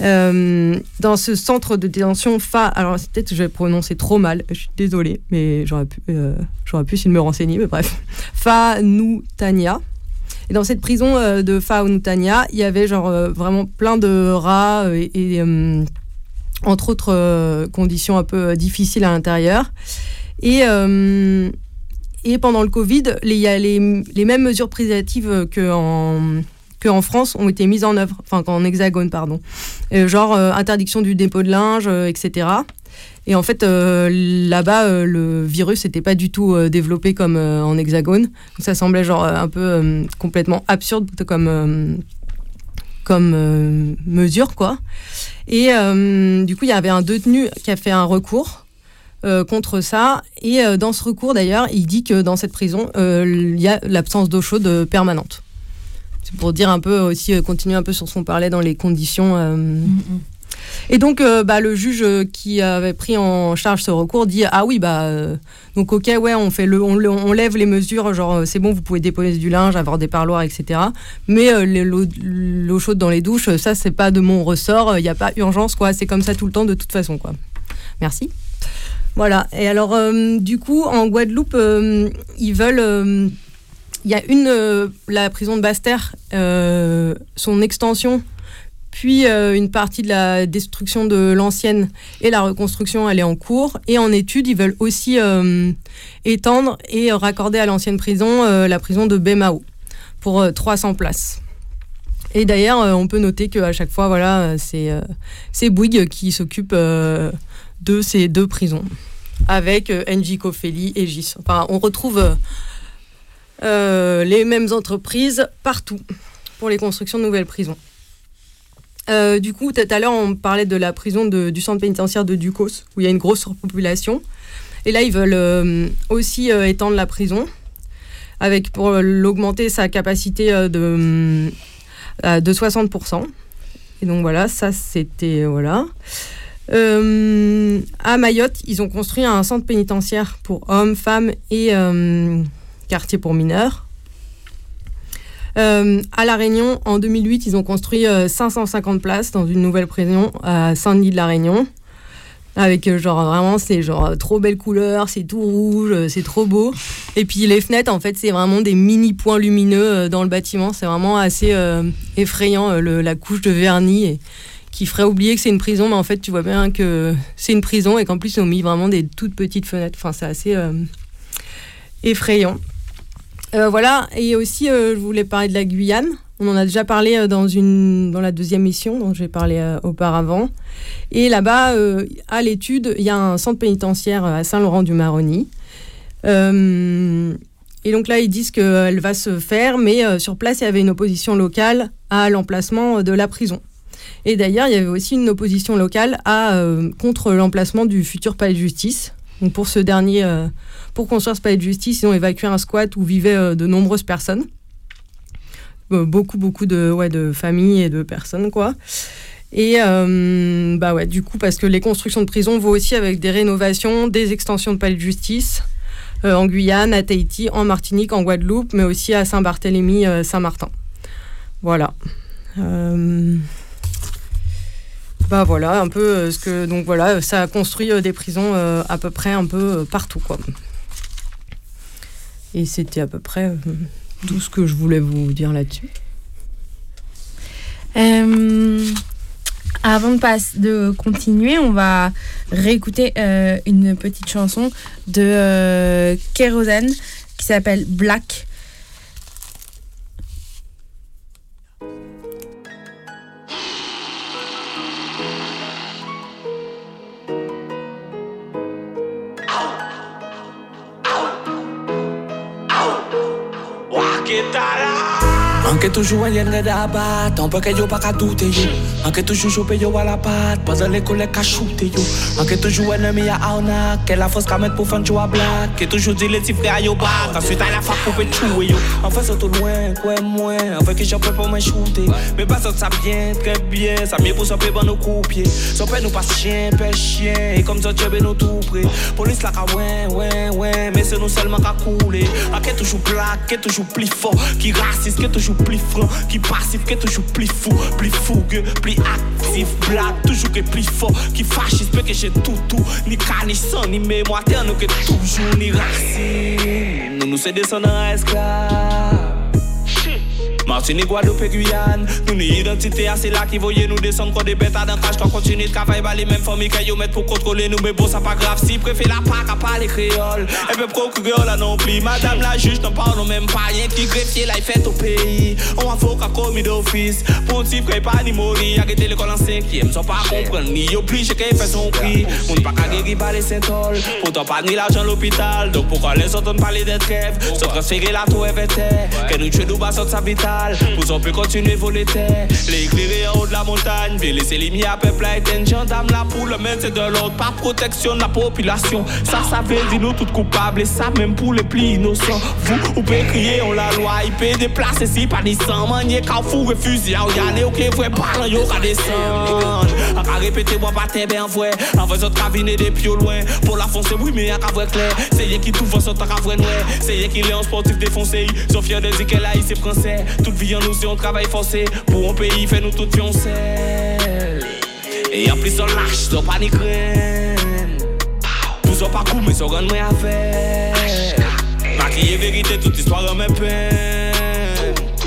Euh, dans ce centre de détention FA, alors peut-être que je vais prononcer trop mal, je suis désolée, mais j'aurais pu, euh, j'aurais pu de me renseigner, mais bref. Fa Nutania. Et dans cette prison euh, de Fa Nutania, il y avait genre euh, vraiment plein de rats euh, et, euh, entre autres conditions un peu difficiles à l'intérieur. Et, et pendant le Covid, les- y a les, les mêmes mesures privatives qu'en qu'en France ont été mises en œuvre, enfin qu'en hexagone, pardon. Genre interdiction du dépôt de linge, etc. Et en fait, euh, là-bas, euh, le virus n'était pas du tout euh, développé comme en hexagone. Ça semblait genre un peu complètement absurde comme, comme mesure, quoi. Et du coup, il y avait un détenu qui a fait un recours contre ça. Et dans ce recours, d'ailleurs, il dit que dans cette prison, il y a l'absence d'eau chaude permanente. pour dire un peu aussi, continuer un peu sur ce qu'on parlait dans les conditions. euh. Et donc, euh, bah, le juge euh, qui avait pris en charge ce recours dit ah oui bah euh, donc ok ouais on fait le on, lève les mesures genre c'est bon vous pouvez déposer du linge avoir des parloirs etc mais l'eau chaude dans les douches ça c'est pas de mon ressort il n'y a pas urgence quoi. C'est comme ça tout le temps de toute façon quoi. Merci. Voilà. Et alors du coup en Guadeloupe ils veulent il y a une la prison de Basse-Terre son extension puis euh, une partie de la destruction de l'ancienne et la reconstruction, elle est en cours. Et en étude, ils veulent aussi euh, étendre et raccorder à l'ancienne prison euh, la prison de Bemao pour euh, 300 places. Et d'ailleurs, on peut noter qu'à chaque fois, voilà, c'est Bouygues qui s'occupe de ces deux prisons avec NJ Cofeli et GIS. Enfin, on retrouve les mêmes entreprises partout pour les constructions de nouvelles prisons. Euh, du coup, tout à l'heure, on parlait de la prison du centre pénitentiaire de Ducos, où il y a une grosse surpopulation. Et là, ils veulent euh, aussi euh, étendre la prison, avec pour l'augmenter sa capacité de, de 60%. Et donc voilà, ça c'était. Voilà. À Mayotte, ils ont construit un centre pénitentiaire pour hommes, femmes et quartier pour mineurs. Euh, à La Réunion, en 2008, ils ont construit euh, 550 places dans une nouvelle prison à Saint-Denis de La Réunion. Avec euh, genre vraiment, c'est genre euh, trop belle couleur, c'est tout rouge, euh, c'est trop beau. Et puis les fenêtres, en fait, c'est vraiment des mini points lumineux euh, dans le bâtiment. C'est vraiment assez euh, effrayant, euh, la couche de vernis qui ferait oublier que c'est une prison, mais en fait, tu vois bien que c'est une prison et qu'en plus, ils ont mis vraiment des toutes petites fenêtres. Enfin, c'est assez euh, effrayant. Euh, voilà, et aussi, euh, je voulais parler de la Guyane. On en a déjà parlé euh, dans, une, dans la deuxième mission dont j'ai parlé auparavant. Et là-bas, à l'étude, il y a un centre pénitentiaire à Saint-Laurent-du-Maroni. Et donc là, ils disent qu'elle va se faire, mais sur place, il y avait une opposition locale à l'emplacement de la prison. Et d'ailleurs, il y avait aussi une opposition locale à, contre l'emplacement du futur palais de justice. Donc pour ce dernier, pour construire ce palais de justice, ils ont évacué un squat où vivaient euh, de nombreuses personnes. Euh, beaucoup, beaucoup de, ouais, de familles et de personnes, quoi. Et euh, bah ouais, du coup, parce que les constructions de prisons vont aussi avec des rénovations, des extensions de palais de justice en Guyane, à Tahiti, en Martinique, en Guadeloupe, mais aussi à Saint-Barthélemy, Saint-Martin. Voilà. Bah voilà, un peu ce que. Donc voilà, ça a construit des prisons à peu près un peu partout, quoi. Et c'était à peu près euh, tout ce que je voulais vous dire là-dessus. Euh, avant de, passe, de continuer, on va réécouter euh, une petite chanson de euh, Kérosène qui s'appelle Black. que. Anke toujou en yen rede abat Anpe ke yo pa ka doute yo. Anke toujou chope yo a la pat le arnak Ke la fos ka met pou fan a toujou di le a Ensuite la Anfe se tout loin, mwen Anfe ki chope pou men choute. Me sot sa bien, tre bien Sa mieux pou sope ban nou koupye. Sope nou pas chien, chien E kom zot chebe nou tout pre. Polis la ka wen, wen Mais se nou selman ka koule. Anke toujou blak, ke toujou pli fort Ki raciste, ke toujou pli franc Ki passif, ke toujou pli fou Pli fougue, pli actif Blak, toujou ke pli fort Ki fachiste, pe ke che toutou Ni ka, ni san, ni mémoire Nou ke toujou ni racine. Nou nou se descendant esclave Martinique, Guadeloupe, Guyane. Nou ni identité assez là qui voyait nous descendre. Comme des bêtes à d'un crash Quand continue de travailler. Bah, les mêmes familles qu'à yo mettre pour contrôler nous. Mais bon ça pas grave. Si préfère la PAC à parler créole. Et puis procureur là non plus. Madame la juge n'en parle même pas. Rien qui greffier là il fait au pays. On avocat commis d'office. Pour type qui pas ni mourir. Arrêter l'école en cinquième Sans pas comprendre. Ni obligé qu'il fait son prix. Moun pas qu'à guérir par les Saint-Ol Pourtant pas ni l'argent l'hôpital. Donc pourquoi les autres ne parler des trêves? Se transférer la tour FT Que nous tuer nous bas sa vital balle. Pour on peut continuer voler terre. Les éclairés en haut de la montagne. Puis laisser les mis à peuple à éteindre. Gendarme là pour le maître de l'ordre. Pas protection de la population. Ça, ça veut dire nous toutes coupables. Et ça, même pour les plus innocents. Vous, vous pouvez crier, on la loi. Il peut déplacer si pas des sang. Manier, fou refuse. Y'a y'en ok, vrai, parle, yo, qu'à descendre. A répéter, moi, pas t'es bien vrai. En faisant cabiner des pieds loin. Pour la foncer, oui, mais qu'à vrai clair. C'est qui tout va son qu'à vrai noir. C'est qui est en sportif défoncé. Sont fiers de dire qu'elle a ici français. Toute vi an nou se yon travay fose Pou an peyi fe nou tout yon sel. E an plis an lache, so pa ni kren Pou so pa kou, men so ren mwen avel Makiye verite, tout istwa ren mwen pen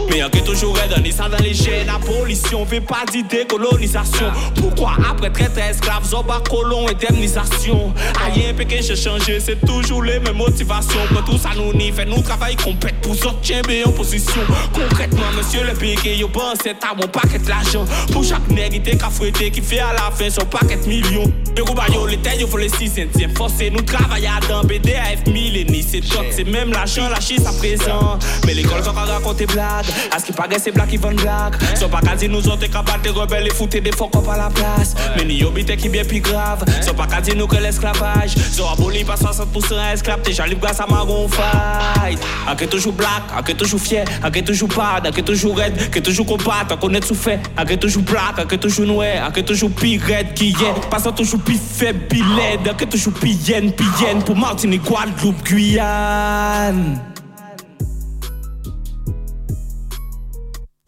Mais y'a que toujours les ça dans les chaînes. Abolition, fait pas d'idée, colonisation. Pourquoi après traite esclave, zoba, colon, indemnisation? Aïe, pékin, j'ai changé, c'est toujours les mêmes motivations. Quand tout ça nous nie, fait nous travail compète pour sortir en position. Concrètement, monsieur le piqué, yo bon, c'est à mon paquet l'argent. Pour chaque négité qu'a fouetté, qui fait à la fin son paquet de millions. Le yo, les têtes, yo, faut les 6 centièmes. Forcé, nous travailler dans BDAF millénaire. C'est tout, c'est même l'argent, la chisse à présent. Mais l'école, ça va raconter blague. À ce qui paraît, c'est black qui vend black. Sont pas qu'à dire nous autres capables de rebelles et foutre des faux à la place. Mais ni obité qui bien plus grave. Sont pas qu'à dire nous que l'esclavage. Sont aboli par 60% esclaves. Déjà libre grâce à marron fight. A que toujours black, a que toujours fier, a que toujours pas, a que toujours red, a que toujours combattre, a connaître souffert. A que toujours black, a que toujours noir, a que toujours pire red qui est. Passant toujours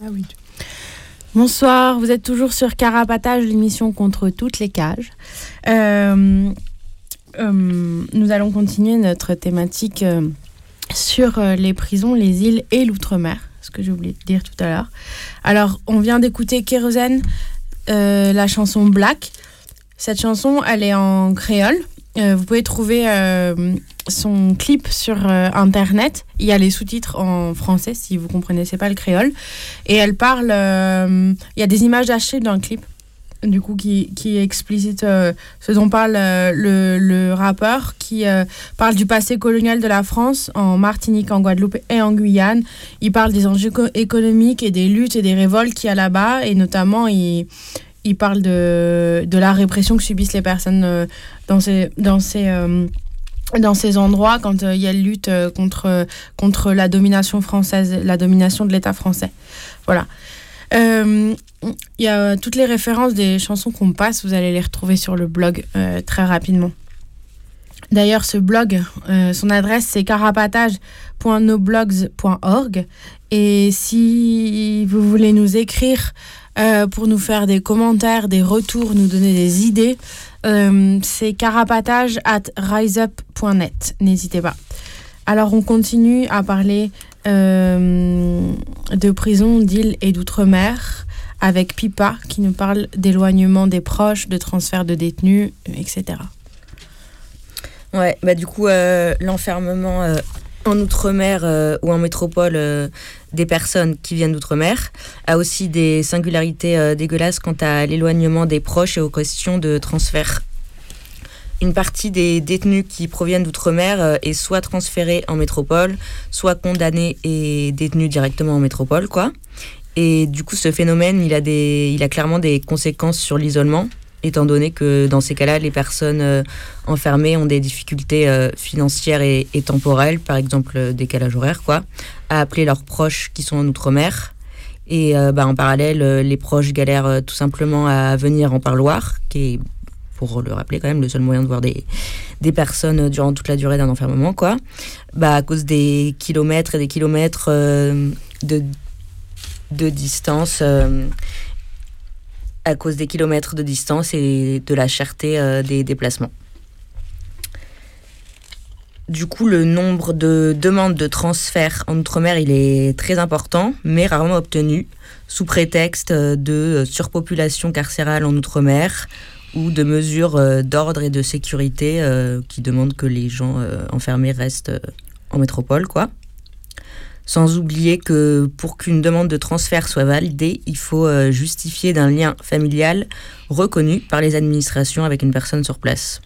Ah Bonsoir, vous êtes toujours sur Carapatage, l'émission contre toutes les cages. Euh, euh, nous allons continuer notre thématique euh, sur les prisons, les îles et l'outre-mer, ce que j'ai oublié de dire tout à l'heure. Alors, on vient d'écouter Kérosène, la chanson Black. Cette chanson, elle est en créole. vous pouvez trouver son clip sur euh, internet. Il y a les sous-titres en français si vous comprenez pas le créole. Et elle parle. Euh, il y a des images hachées dans le clip, du coup, qui, qui explicite euh, ce dont parle le, le, rappeur, qui parle du passé colonial de la France en Martinique, en Guadeloupe et en Guyane. Il parle des enjeux économiques et des luttes et des révoltes qu'il y a là-bas. Et notamment, il il parle de, de la répression que subissent les personnes dans ces, dans ces dans ces endroits quand euh, il y a lutte euh, contre, contre la domination française, la domination de l'État français. Voilà. Euh, il y a toutes les références des chansons qu'on passe, vous allez les retrouver sur le blog très rapidement. D'ailleurs, ce blog, son adresse c'est carapatage.noblogs.org. Et si vous voulez nous écrire pour nous faire des commentaires, des retours, nous donner des idées, euh, c'est carapatage at riseup.net. N'hésitez pas. Alors, on continue à parler euh, de prison, d'île et d'outre-mer avec Pipa qui nous parle d'éloignement des proches, de transfert de détenus, etc. Ouais, bah du coup, euh, l'enfermement en outre-mer ou en métropole des personnes qui viennent d'outre-mer, a aussi des singularités euh, dégueulasses quant à l'éloignement des proches et aux questions de transfert. Une partie des détenus qui proviennent d'outre-mer euh, est soit transférée en métropole, soit condamnée et détenue directement en métropole, quoi. Et du coup, ce phénomène, il a, des, il a clairement des conséquences sur l'isolement, étant donné que dans ces cas-là, les personnes euh, enfermées ont des difficultés euh, financières et, temporelles, par exemple euh, décalage horaire, quoi, à appeler leurs proches qui sont en outre-mer. Et bah, en parallèle, les proches galèrent tout simplement à venir en parloir, qui est, pour le rappeler quand même, le seul moyen de voir des, des personnes durant toute la durée d'un enfermement, quoi. Bah, à cause des kilomètres et des kilomètres de, de distance à cause des kilomètres de distance et de la cherté euh, des déplacements. Du coup, le nombre de demandes de transfert en Outre-mer, il est très important, mais rarement obtenu, sous prétexte de surpopulation carcérale en Outre-mer ou de mesures euh, d'ordre et de sécurité euh, qui demandent que les gens enfermés restent en métropole, quoi. Sans oublier que pour qu'une demande de transfert soit validée, il faut euh, justifier d'un lien familial reconnu par les administrations avec une personne sur place.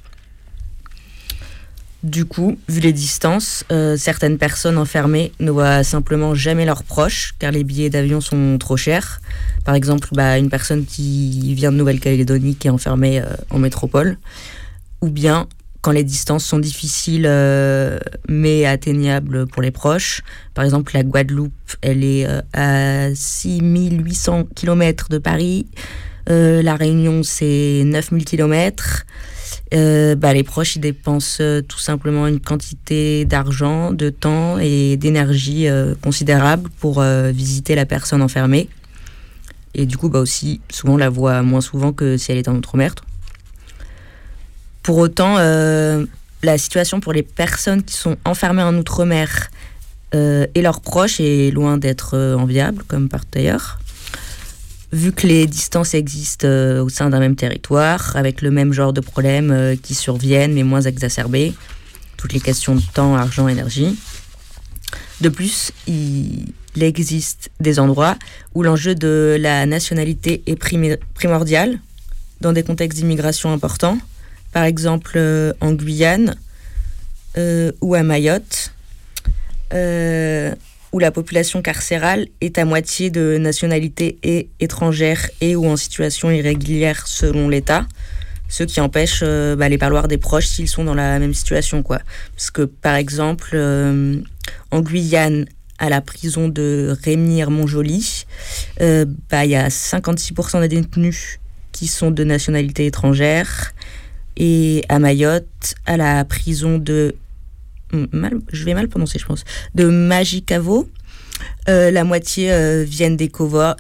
Du coup, vu les distances, euh, certaines personnes enfermées ne voient simplement jamais leurs proches car les billets d'avion sont trop chers. Par exemple, bah, une personne qui vient de Nouvelle-Calédonie qui est enfermée euh, en métropole. Ou bien quand les distances sont difficiles euh, mais atteignables pour les proches. Par exemple, la Guadeloupe, elle est à 6800 km de Paris. la Réunion, c'est 9000 km. Euh, bah, les proches dépensent euh, tout simplement une quantité d'argent, de temps et d'énergie euh, considérable pour visiter la personne enfermée. Et du coup, bah aussi, souvent, on la voit moins souvent que si elle est en outre-mer. Pour autant, la situation pour les personnes qui sont enfermées en outre-mer et leurs proches est loin d'être enviable, comme partout ailleurs vu que les distances existent euh, au sein d'un même territoire, avec le même genre de problèmes euh, qui surviennent mais moins exacerbés, toutes les questions de temps, argent, énergie. De plus, il existe des endroits où l'enjeu de la nationalité est primordial, dans des contextes d'immigration importants, par exemple euh, en Guyane ou à Mayotte où la population carcérale est à moitié de nationalité et étrangère et ou en situation irrégulière selon l'État, ce qui empêche euh, bah, les parloirs des proches s'ils sont dans la même situation. Quoi. Parce que par exemple, euh, en Guyane, à la prison de Rémire-Montjoly, euh, bah, il y a 56% des détenus qui sont de nationalité étrangère. Et à Mayotte, à la prison de mal, je vais mal prononcer, je pense, de Magicavo. Euh, la moitié euh, viennent des,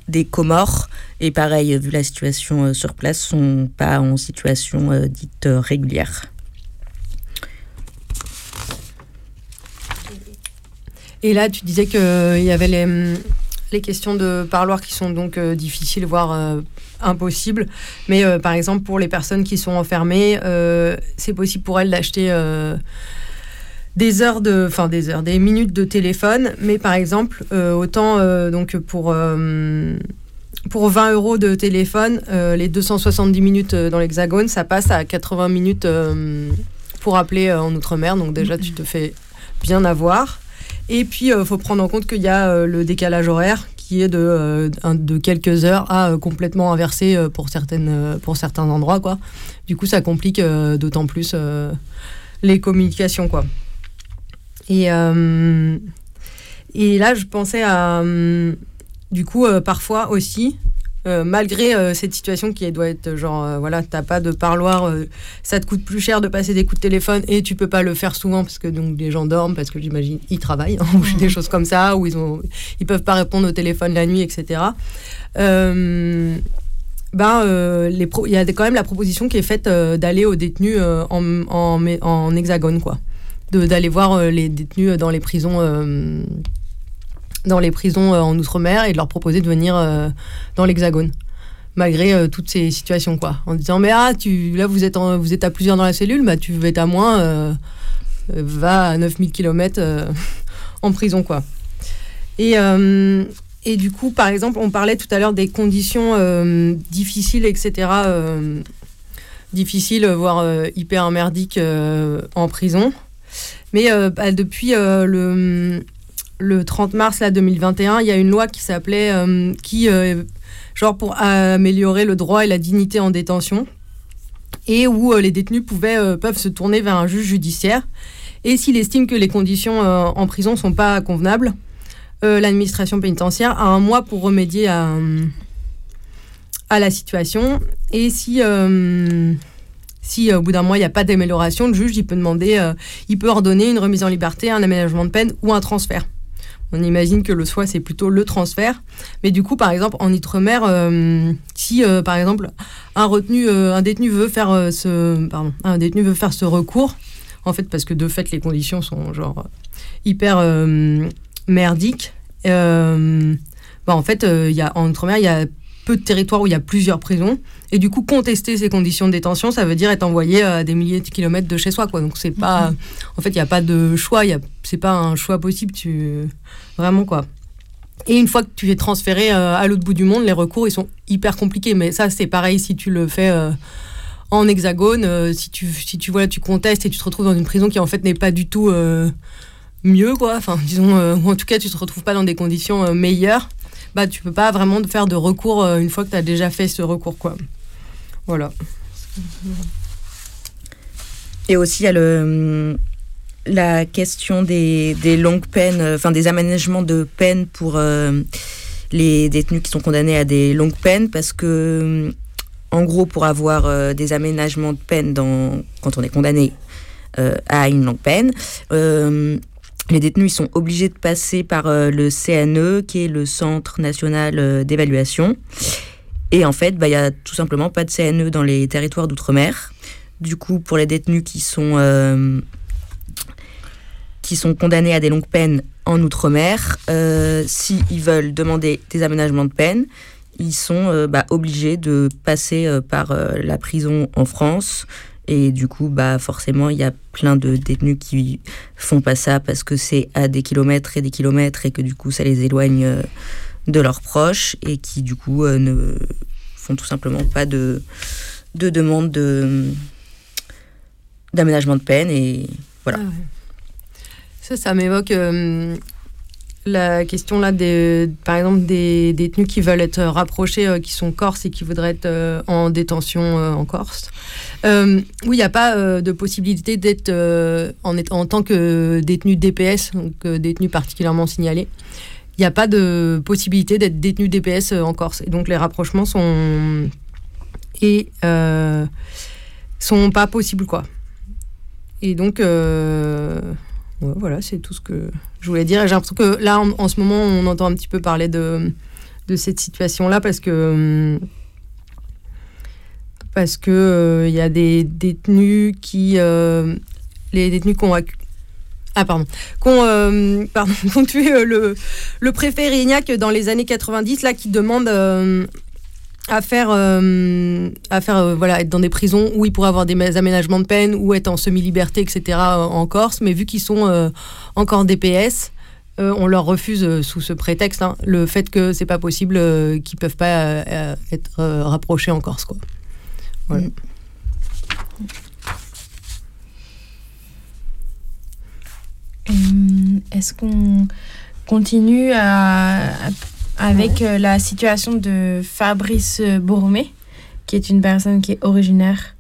des Comores et pareil, vu la situation euh, sur place, sont pas en situation dite régulière. Et là, tu disais qu'il y avait les, les, questions de parloir qui sont donc difficiles, voire impossibles. Mais par exemple, pour les personnes qui sont enfermées, c'est possible pour elles d'acheter des heures de, enfin des heures, des minutes de téléphone, mais par exemple, euh, autant euh, donc pour euh, pour 20 euros de téléphone, les 270 minutes dans l'Hexagone, ça passe à 80 minutes pour appeler en outre-mer. Donc déjà, tu te fais bien avoir. Et puis, il faut prendre en compte qu'il y a le décalage horaire est de, quelques heures à complètement inversé pour, certaines, pour certains endroits. Quoi. Du coup, ça complique d'autant plus les communications. Quoi. Et, euh, et là, je pensais à, euh, du coup, euh, parfois aussi, malgré cette situation qui doit être genre, voilà, t'as pas de parloir, ça te coûte plus cher de passer des coups de téléphone et tu peux pas le faire souvent parce que donc les gens dorment, parce que j'imagine ils travaillent, hein, ou des choses comme ça, ou ils ont, ils peuvent pas répondre au téléphone la nuit, etc. ben, il y a quand même la proposition qui est faite d'aller aux détenus en, en, en, hexagone, quoi d'aller voir euh, les détenus dans les prisons euh, dans les prisons euh, en outre-mer et de leur proposer de venir dans l'Hexagone. Malgré toutes ces situations quoi. En disant mais ah tu là vous êtes vous êtes à plusieurs dans la cellule bah tu vas être à moins va à 9000 km en prison quoi. Et et du coup par exemple on parlait tout à l'heure des conditions difficiles etc difficiles voire hyper merdiques en prison. Mais euh, bah, depuis euh, le, le 30 mars là, 2021, il y a une loi qui s'appelait, euh, qui, genre pour améliorer le droit et la dignité en détention, et où les détenus pouvaient, peuvent se tourner vers un juge judiciaire. Et s'il estime que les conditions en prison ne sont pas convenables, l'administration pénitentiaire a un mois pour remédier à, la situation. Et si euh, au bout d'un mois, il n'y a pas d'amélioration, le juge il peut demander, euh, il peut ordonner une remise en liberté, un aménagement de peine ou un transfert. On imagine que le soi, c'est plutôt le transfert. Mais du coup, par exemple, en Outre-mer, euh, si par exemple un retenu, un détenu veut faire ce, pardon, un détenu veut faire ce recours, en fait, parce que de fait, les conditions sont genre hyper merdiques. bah, en fait, y a, en Outre-mer, il y a peu de territoires où il y a plusieurs prisons. Et du coup, contester ces conditions de détention, ça veut dire être envoyé à des milliers de kilomètres de chez soi. Quoi. Donc, c'est pas. Mhm. En fait, il n'y a pas de choix. C'est pas un choix possible. Tu... Vraiment, quoi. Et une fois que tu es transféré euh, à l'autre bout du monde, les recours, ils sont hyper compliqués. Mais ça, c'est pareil si tu le fais euh, en hexagone, si tu si tu vois tu contestes et tu te retrouves dans une prison qui en fait n'est pas du tout mieux quoi, enfin disons ou en tout cas tu te retrouves pas dans des conditions meilleures, bah tu peux pas vraiment faire de recours une fois que tu as déjà fait ce recours quoi. Voilà. Et aussi, il y a le, la question des, des longues peines, euh, enfin des aménagements de peine pour euh, les détenus qui sont condamnés à des longues peines, parce que, en gros, pour avoir euh, des aménagements de peine dans, quand on est condamné à une longue peine, les détenus ils sont obligés de passer par le CNE, qui est le Centre national d'évaluation. Et en fait, bah, il n'y a tout simplement pas de CNE dans les territoires d'outre-mer. Du coup, pour les détenus qui sont, euh, qui sont condamnés à des longues peines en outre-mer, euh, s'ils veulent demander des aménagements de peine, ils sont euh, bah, obligés de passer euh, par la prison en France. Et du coup, bah, forcément, il y a plein de détenus qui font pas ça parce que c'est à des kilomètres et des kilomètres et que du coup, ça les éloigne de leurs proches et qui du coup ne font tout simplement pas de, de demande de, d'aménagement de peine et voilà. Ah ça, ça m'évoque euh, la question là par exemple des détenus qui veulent être rapprochés, euh, qui sont corses et qui voudraient être euh, en détention en Corse. oui, il n'y a pas de possibilité d'être en, en, tant que détenu DPS, donc détenu particulièrement signalé. Il n'y a pas de possibilité d'être détenu DPS en Corse. Et donc les rapprochements sont et sont pas possibles quoi. Et donc, euh, voilà, c'est tout ce que je voulais dire. J'ai l'impression que là, en, ce moment, on entend un petit peu parler de, cette situation-là parce que parce que il euh, y a des détenus qui euh, les détenus qui ont ah pardon, qu tué le, le préfet Rignac dans les années 90 là qui demande à faire, euh, à faire euh, voilà, être dans des prisons où ils pourraient avoir des aménagements de peine ou être en semi-liberté, etc. Euh, en Corse. Mais vu qu'ils sont encore DPS, on leur refuse sous ce prétexte hein, le fait que c'est pas possible, qu'ils peuvent pas être rapprochés en Corse. Quoi. Voilà. Est-ce qu'on continue à avec euh, la situation de Fabrice Boromé, qui est une personne qui est originaire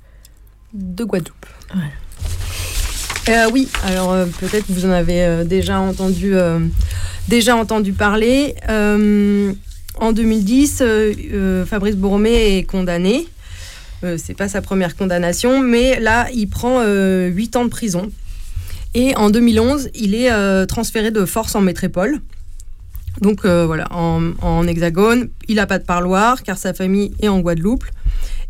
de Guadeloupe. Euh, oui, alors euh, peut-être vous en avez déjà entendu, déjà entendu parler. en 2010, Fabrice Boromé est condamné. c'est pas sa première condamnation, mais là, il prend 8 ans de prison. Et en 2011, il est transféré de force en métropole. Donc euh, voilà, en, hexagone, il n'a pas de parloir car sa famille est en Guadeloupe.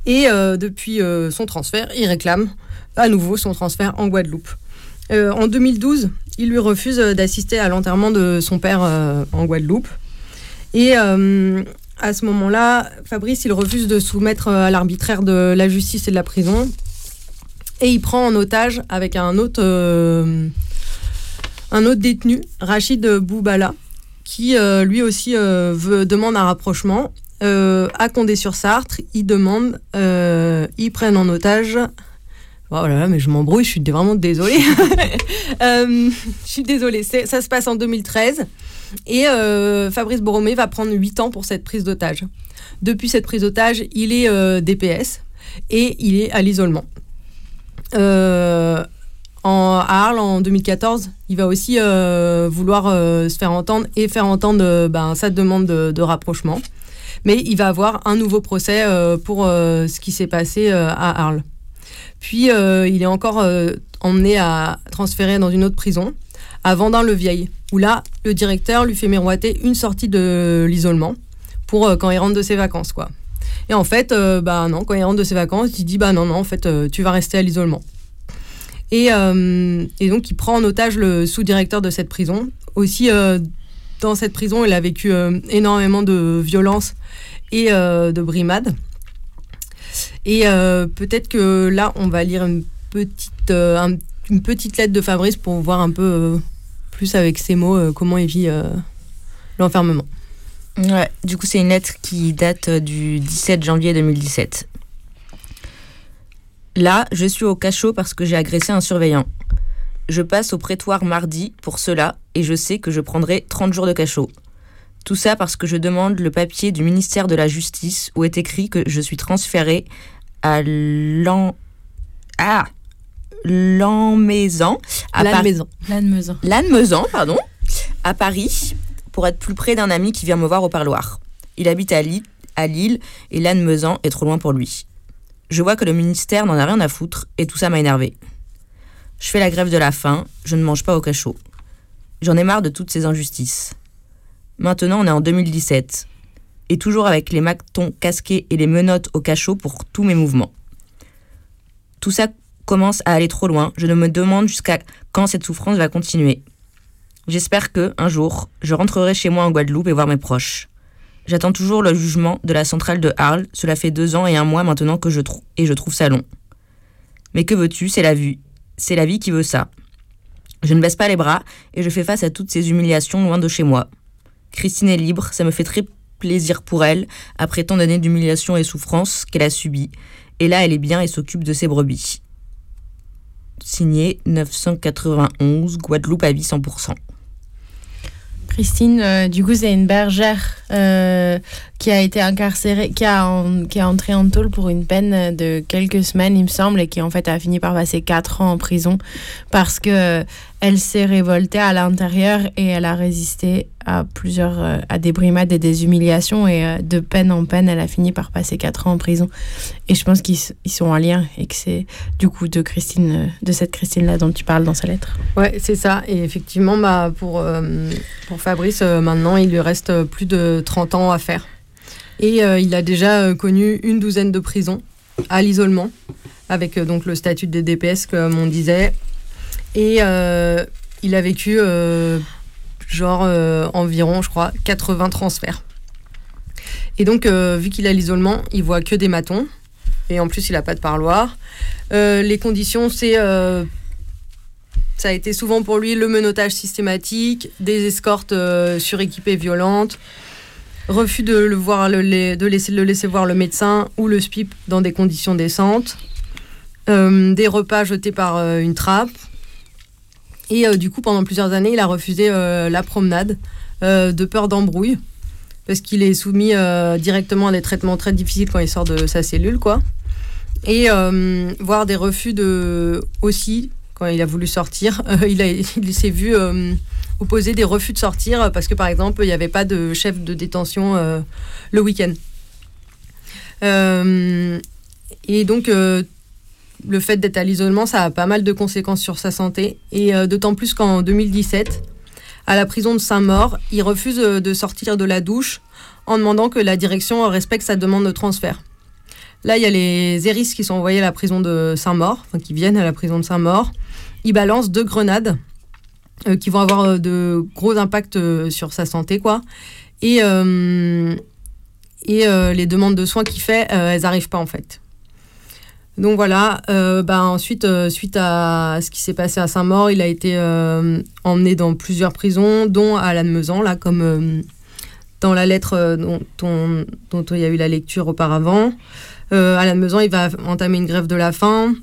Et euh, depuis euh, son transfert, il réclame à nouveau son transfert en Guadeloupe. en 2012, il lui refuse d'assister à l'enterrement de son père en Guadeloupe. Et à ce moment-là, Fabrice, il refuse de soumettre à l'arbitraire de la justice et de la prison. Et il prend en otage avec un autre, un autre détenu, Rachid Boubala, qui euh, lui aussi euh, veut, demande un rapprochement. Euh, à Condé-sur-Sarthe, ils demandent, ils prennent en otage oh mais je m'embrouille, je suis vraiment désolée. je suis désolée. Ça se passe en 2013. Et Fabrice Boromé va prendre 8 ans pour cette prise d'otage. Depuis cette prise d'otage, il est DPS et il est à l'isolement à Arles en 2014, il va aussi euh, vouloir euh, se faire entendre et faire entendre euh, ben, sa demande de, rapprochement. Mais il va avoir un nouveau procès pour ce qui s'est passé à Arles. Puis il est encore emmené à transférer dans une autre prison, à Vendin-le-Vieil, où là, le directeur lui fait miroiter une sortie de l'isolement pour quand il rentre de ses vacances. quoi. Et en fait, bah non, quand il rentre de ses vacances, il dit bah non, non, en fait, tu vas rester à l'isolement. Euh, et, donc, il prend en otage le sous-directeur de cette prison. Aussi, euh, dans cette prison, il a vécu euh, énormément de violence et de brimades. Et peut-être que là, on va lire une petite, une petite lettre de Fabrice pour voir un peu plus avec ses mots comment il vit l'enfermement. Ouais, du coup, c'est une lettre qui date du 17 janvier 2017. Là, je suis au cachot parce que j'ai agressé un surveillant. Je passe au prétoire mardi pour cela et je sais que je prendrai 30 jours de cachot. Tout ça parce que je demande le papier du ministère de la Justice où est écrit que je suis transféré à l'an... Ah Par- maison. Lannemezan. Lannemezan, pardon, à Paris, pour être plus près d'un ami qui vient me voir au parloir. Il habite à Lille, à Lille et est trop loin pour lui. Je vois que le ministère n'en a rien à foutre et tout ça m'a énervé. Je fais la grève de la faim, je ne mange pas au cachot. J'en ai marre de toutes ces injustices. Maintenant, on est en 2017. Et toujours avec les mactons casqués et les menottes au cachot pour tous mes mouvements. Tout ça commence à aller trop loin. Je me demande jusqu'à quand cette souffrance va continuer. J'espère que, un jour, je rentrerai chez moi en Guadeloupe et voir mes proches. J'attends toujours le jugement de la centrale de Arles. Cela fait deux ans et un mois maintenant que je trouve je trouve ça long. Mais que veux-tu? C'est la vie. C'est la vie qui veut ça. Je ne baisse pas les bras et je fais face à toutes ces humiliations loin de chez moi. Christine est libre, ça me fait très plaisir pour elle, après tant d'années d'humiliation et souffrance qu'elle a subies. Et là, elle est bien et s'occupe de ses brebis. Signé 991, Guadeloupe à vie 100%. Christine, euh, du coup, c'est une bergère euh, qui a été incarcérée, qui a, qui a entré en tôle pour une peine de quelques semaines, il me semble, et qui en fait a fini par passer quatre ans en prison parce que elle s'est révoltée à l'intérieur et elle a résisté à plusieurs, euh, à des brimades et des humiliations et euh, de peine en peine, elle a fini par passer quatre ans en prison. Et je pense qu'ils sont en lien et que c'est du coup de Christine, euh, de cette Christine-là dont tu parles dans sa lettre. Ouais, c'est ça. Et effectivement, bah, pour, pour Fabrice, maintenant, il lui reste plus de 30 ans à faire. Et il a déjà connu une douzaine de prisons à l'isolement, avec donc le statut des DPS, comme on disait. Et euh, il a vécu, euh, genre, euh, environ, je crois, 80 transferts. Et donc, vu qu'il a l'isolement, il voit que des matons. Et en plus, il n'a pas de parloir. Les conditions, c'est ça a été souvent pour lui le menottage systématique, des escortes suréquipées violentes, refus de, le voir, de laisser, le laisser voir le médecin ou le SPIP dans des conditions décentes, des repas jetés par une trappe. Et euh, du coup, pendant plusieurs années, il a refusé euh, la promenade euh, de peur d'embrouille, parce qu'il est soumis directement à des traitements très difficiles quand il sort de sa cellule, quoi. Et voir des refus de aussi quand il a voulu sortir, il, il s'est vu opposer des refus de sortir parce que par exemple il n'y avait pas de chef de détention le week-end. Et donc le fait d'être à l'isolement, ça a pas mal de conséquences sur sa santé et euh, d'autant plus qu'en 2017, à la prison de Saint-Maur, il refuse euh, de sortir de la douche en demandant que la direction respecte sa demande de transfert. Là, il y a les Eris qui sont envoyés à la prison de Saint-Maur, qui viennent à la prison de Saint-Maur. Ils balancent deux grenades euh, qui vont avoir de gros impacts sur sa santé, quoi. Et, et les demandes de soins qu'il fait, elles n'arrivent pas en fait. Donc voilà, euh, bah, ensuite, euh, suite à ce qui s'est passé à Saint-Maur, il a été euh, emmené dans plusieurs prisons, dont à Lannemezan, là, comme dans la lettre dont, on- dont il y a eu la lecture auparavant. À Lannemezan, il va entamer une grève de la faim.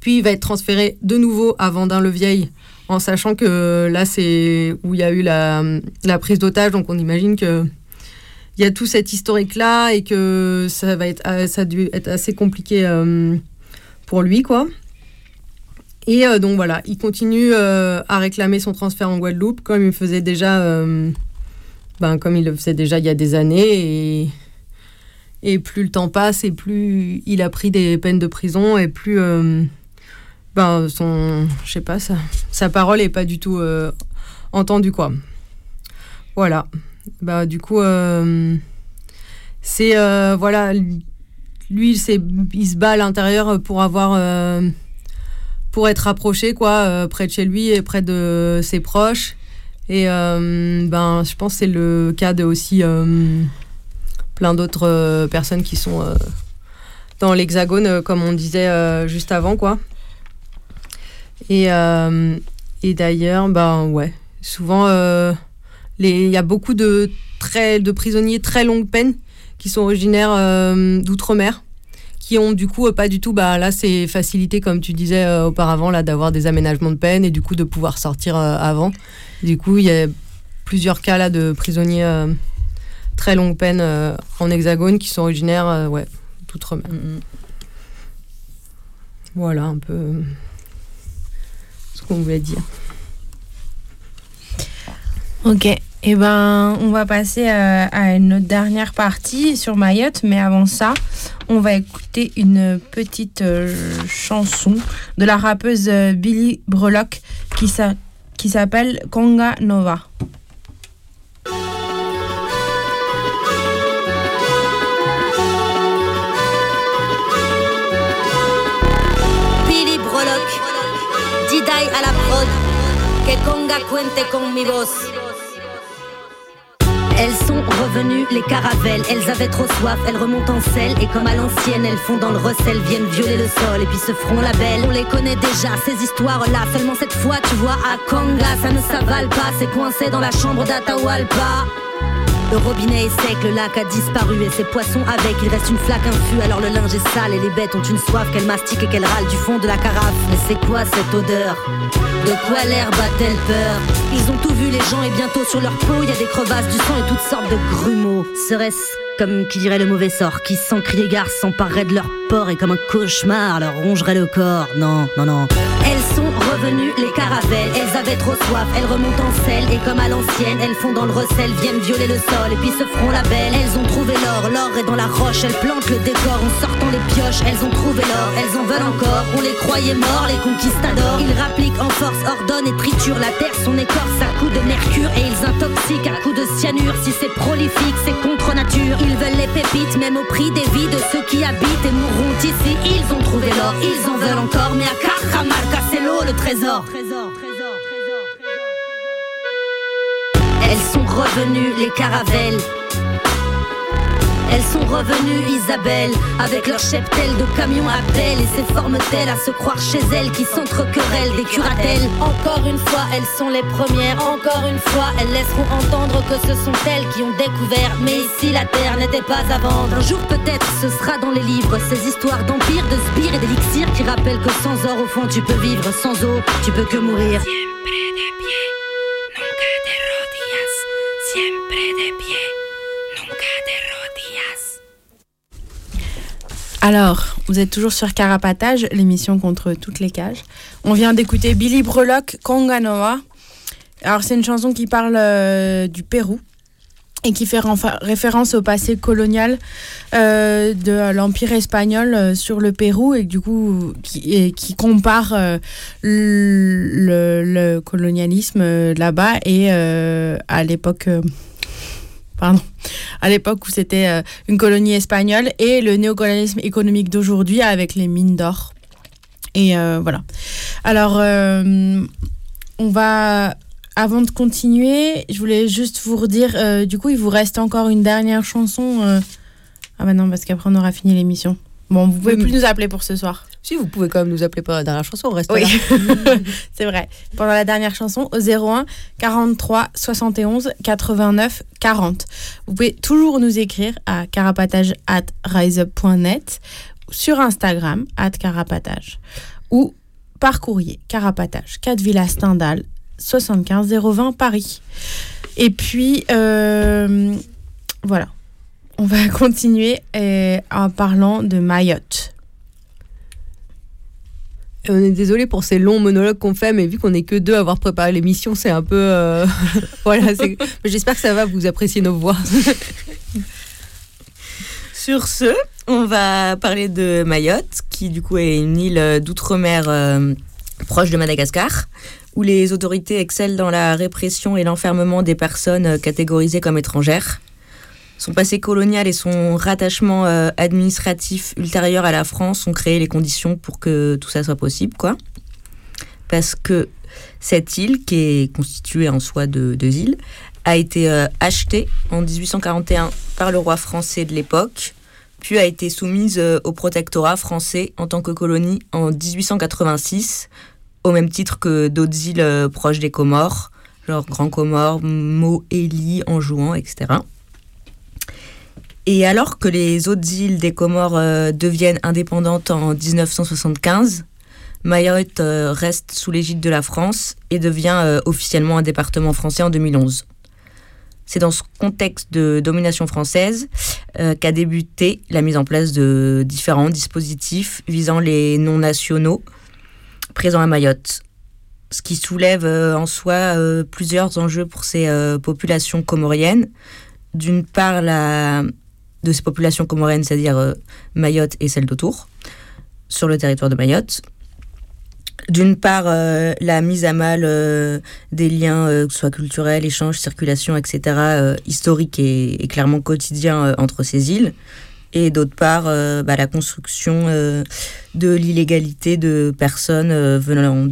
Puis il va être transféré de nouveau à Vendin-le-Vieil, en sachant que là, c'est où il y a eu la, la prise d'otage. Donc on imagine que il y a tout cet historique-là et que ça va être, euh, ça a dû être assez compliqué euh, pour lui, quoi. Et euh, donc voilà, il continue à réclamer son transfert en Guadeloupe, comme il faisait déjà, ben, comme il le faisait déjà il y a des années. Et, et plus le temps passe, et plus il a pris des peines de prison, et plus ben, son, je sais pas, sa, sa parole est pas du tout entendue, quoi. Voilà. Bah, du coup, euh, c'est euh, voilà, lui, il se bat à l'intérieur pour avoir, euh, pour être rapproché, quoi, près de chez lui et près de ses proches. Et ben, je pense que c'est le cas de aussi plein d'autres personnes qui sont dans l'hexagone, comme on disait juste avant, quoi. Et, et d'ailleurs, ben ouais, souvent, il y a beaucoup de, très, de prisonniers très longue peine qui sont originaires euh, d'outre-mer, qui ont du coup pas du tout, bah là c'est facilité comme tu disais auparavant là d'avoir des aménagements de peine et du coup de pouvoir sortir avant. Du coup il y a plusieurs cas là de prisonniers très longue peine en hexagone qui sont originaires ouais d'outre-mer. Mm-hmm. Voilà un peu ce qu'on voulait dire. Ok, eh ben on va passer à, à une dernière partie sur Mayotte, mais avant ça, on va écouter une petite euh, chanson de la rappeuse euh, Billy Brelock qui s'appelle Conga Nova. Billy à la prod, que Conga cuente con mi voz. Elles sont revenues, les caravelles. Elles avaient trop soif, elles remontent en selle. Et comme à l'ancienne, elles font dans le recel, viennent violer le sol et puis se feront la belle. On les connaît déjà, ces histoires-là. Seulement cette fois, tu vois, à Kanga, ça ne s'avale pas. C'est coincé dans la chambre d'Atahualpa. Le robinet est sec, le lac a disparu et ses poissons avec. Il reste une flaque infus, alors le linge est sale et les bêtes ont une soif qu'elles mastiquent et qu'elles râlent du fond de la carafe. Mais c'est quoi cette odeur? De quoi l'herbe a-t-elle peur? Ils ont tout vu les gens et bientôt sur leur peau il y a des crevasses, du sang et toutes sortes de grumeaux. Serait-ce comme qui dirait le mauvais sort, qui sans crier gare s'emparerait de leur porc et comme un cauchemar leur rongerait le corps. Non, non, non. Elles sont revenues, les caravelles, elles avaient trop soif, elles remontent en selle et comme à l'ancienne, elles font dans le recel, viennent violer le sol et puis se feront la belle. Elles ont trouvé l'or, l'or est dans la roche, elles plantent le décor en les pioches, elles ont trouvé l'or, elles en veulent encore. On les croyait morts, les conquistadors. Ils rappliquent en force, ordonnent et triturent la terre, son écorce à coups de mercure et ils intoxiquent à coups de cyanure. Si c'est prolifique, c'est contre nature. Ils veulent les pépites, même au prix des vies de ceux qui habitent et mourront ici. Ils ont trouvé l'or, ils en veulent encore, mais à Cajamarca, c'est l'eau, le trésor. Elles sont revenues, les caravelles. Elles sont revenues, Isabelle, avec leur cheptel de camions à pelle et ces formes-elles à se croire chez elles qui s'entrequerellent des curatelles. Encore une fois, elles sont les premières, encore une fois, elles laisseront entendre que ce sont elles qui ont découvert. Mais ici, la terre n'était pas à vendre. Un jour, peut-être, ce sera dans les livres, ces histoires d'empire, de sbires et d'élixir qui rappellent que sans or, au fond, tu peux vivre, sans eau, tu peux que mourir. Alors, vous êtes toujours sur Carapatage, l'émission contre toutes les cages. On vient d'écouter Billy Brelock, Conganoa. Alors, c'est une chanson qui parle euh, du Pérou et qui fait référence au passé colonial euh, de l'Empire espagnol euh, sur le Pérou et du coup qui, compare le, colonialisme là-bas et à l'époque pardon, à l'époque où c'était euh, une colonie espagnole, et le néocolonialisme économique d'aujourd'hui avec les mines d'or. Et euh, voilà. Alors, euh, on va, avant de continuer, je voulais juste vous redire, du coup, il vous reste encore une dernière chanson. Ah bah non, parce qu'après on aura fini l'émission. Bon, vous pouvez plus nous appeler pour ce soir. Si, vous pouvez quand même nous appeler pour la dernière chanson, on reste oui. c'est vrai. Pendant la dernière chanson, au 01 43 71 89 40. Vous pouvez toujours nous écrire à carapatage at riseup.net, sur Instagram, at carapatage, ou par courrier, carapatage, 4 Villa Stendhal, 75 020 Paris. Et puis, euh, voilà. On va continuer euh, en parlant de Mayotte. On est désolé pour ces longs monologues qu'on fait, mais vu qu'on n'est que deux à avoir préparé l'émission, c'est un peu. Euh, voilà, j'espère que ça va, vous apprécier nos voix. Sur ce, on va parler de Mayotte, qui du coup est une île d'outre-mer euh, proche de Madagascar, où les autorités excellent dans la répression et l'enfermement des personnes catégorisées comme étrangères. Son passé colonial et son rattachement euh, administratif ultérieur à la France ont créé les conditions pour que tout ça soit possible, quoi. Parce que cette île, qui est constituée en soi de deux îles, a été euh, achetée en 1841 par le roi français de l'époque, puis a été soumise euh, au protectorat français en tant que colonie en 1886, au même titre que d'autres îles proches des Comores, genre Grand Comore, Moélie, Anjouan, etc. Et alors que les autres îles des Comores euh, deviennent indépendantes en 1975, Mayotte euh, reste sous l'égide de la France et devient euh, officiellement un département français en 2011. C'est dans ce contexte de domination française qu'a débuté la mise en place de différents dispositifs visant les non-nationaux présents à Mayotte. Ce qui soulève en soi plusieurs enjeux pour ces populations comoriennes. D'une part, la, de ces populations comoriennes, c'est-à-dire euh, Mayotte et celles d'autour, sur le territoire de Mayotte. D'une part, euh, la mise à mal euh, des liens, que ce soit culturels, échanges, circulation, etc., historiques et, clairement quotidiens entre ces îles. Et d'autre part, bah, la construction de l'illégalité de personnes venant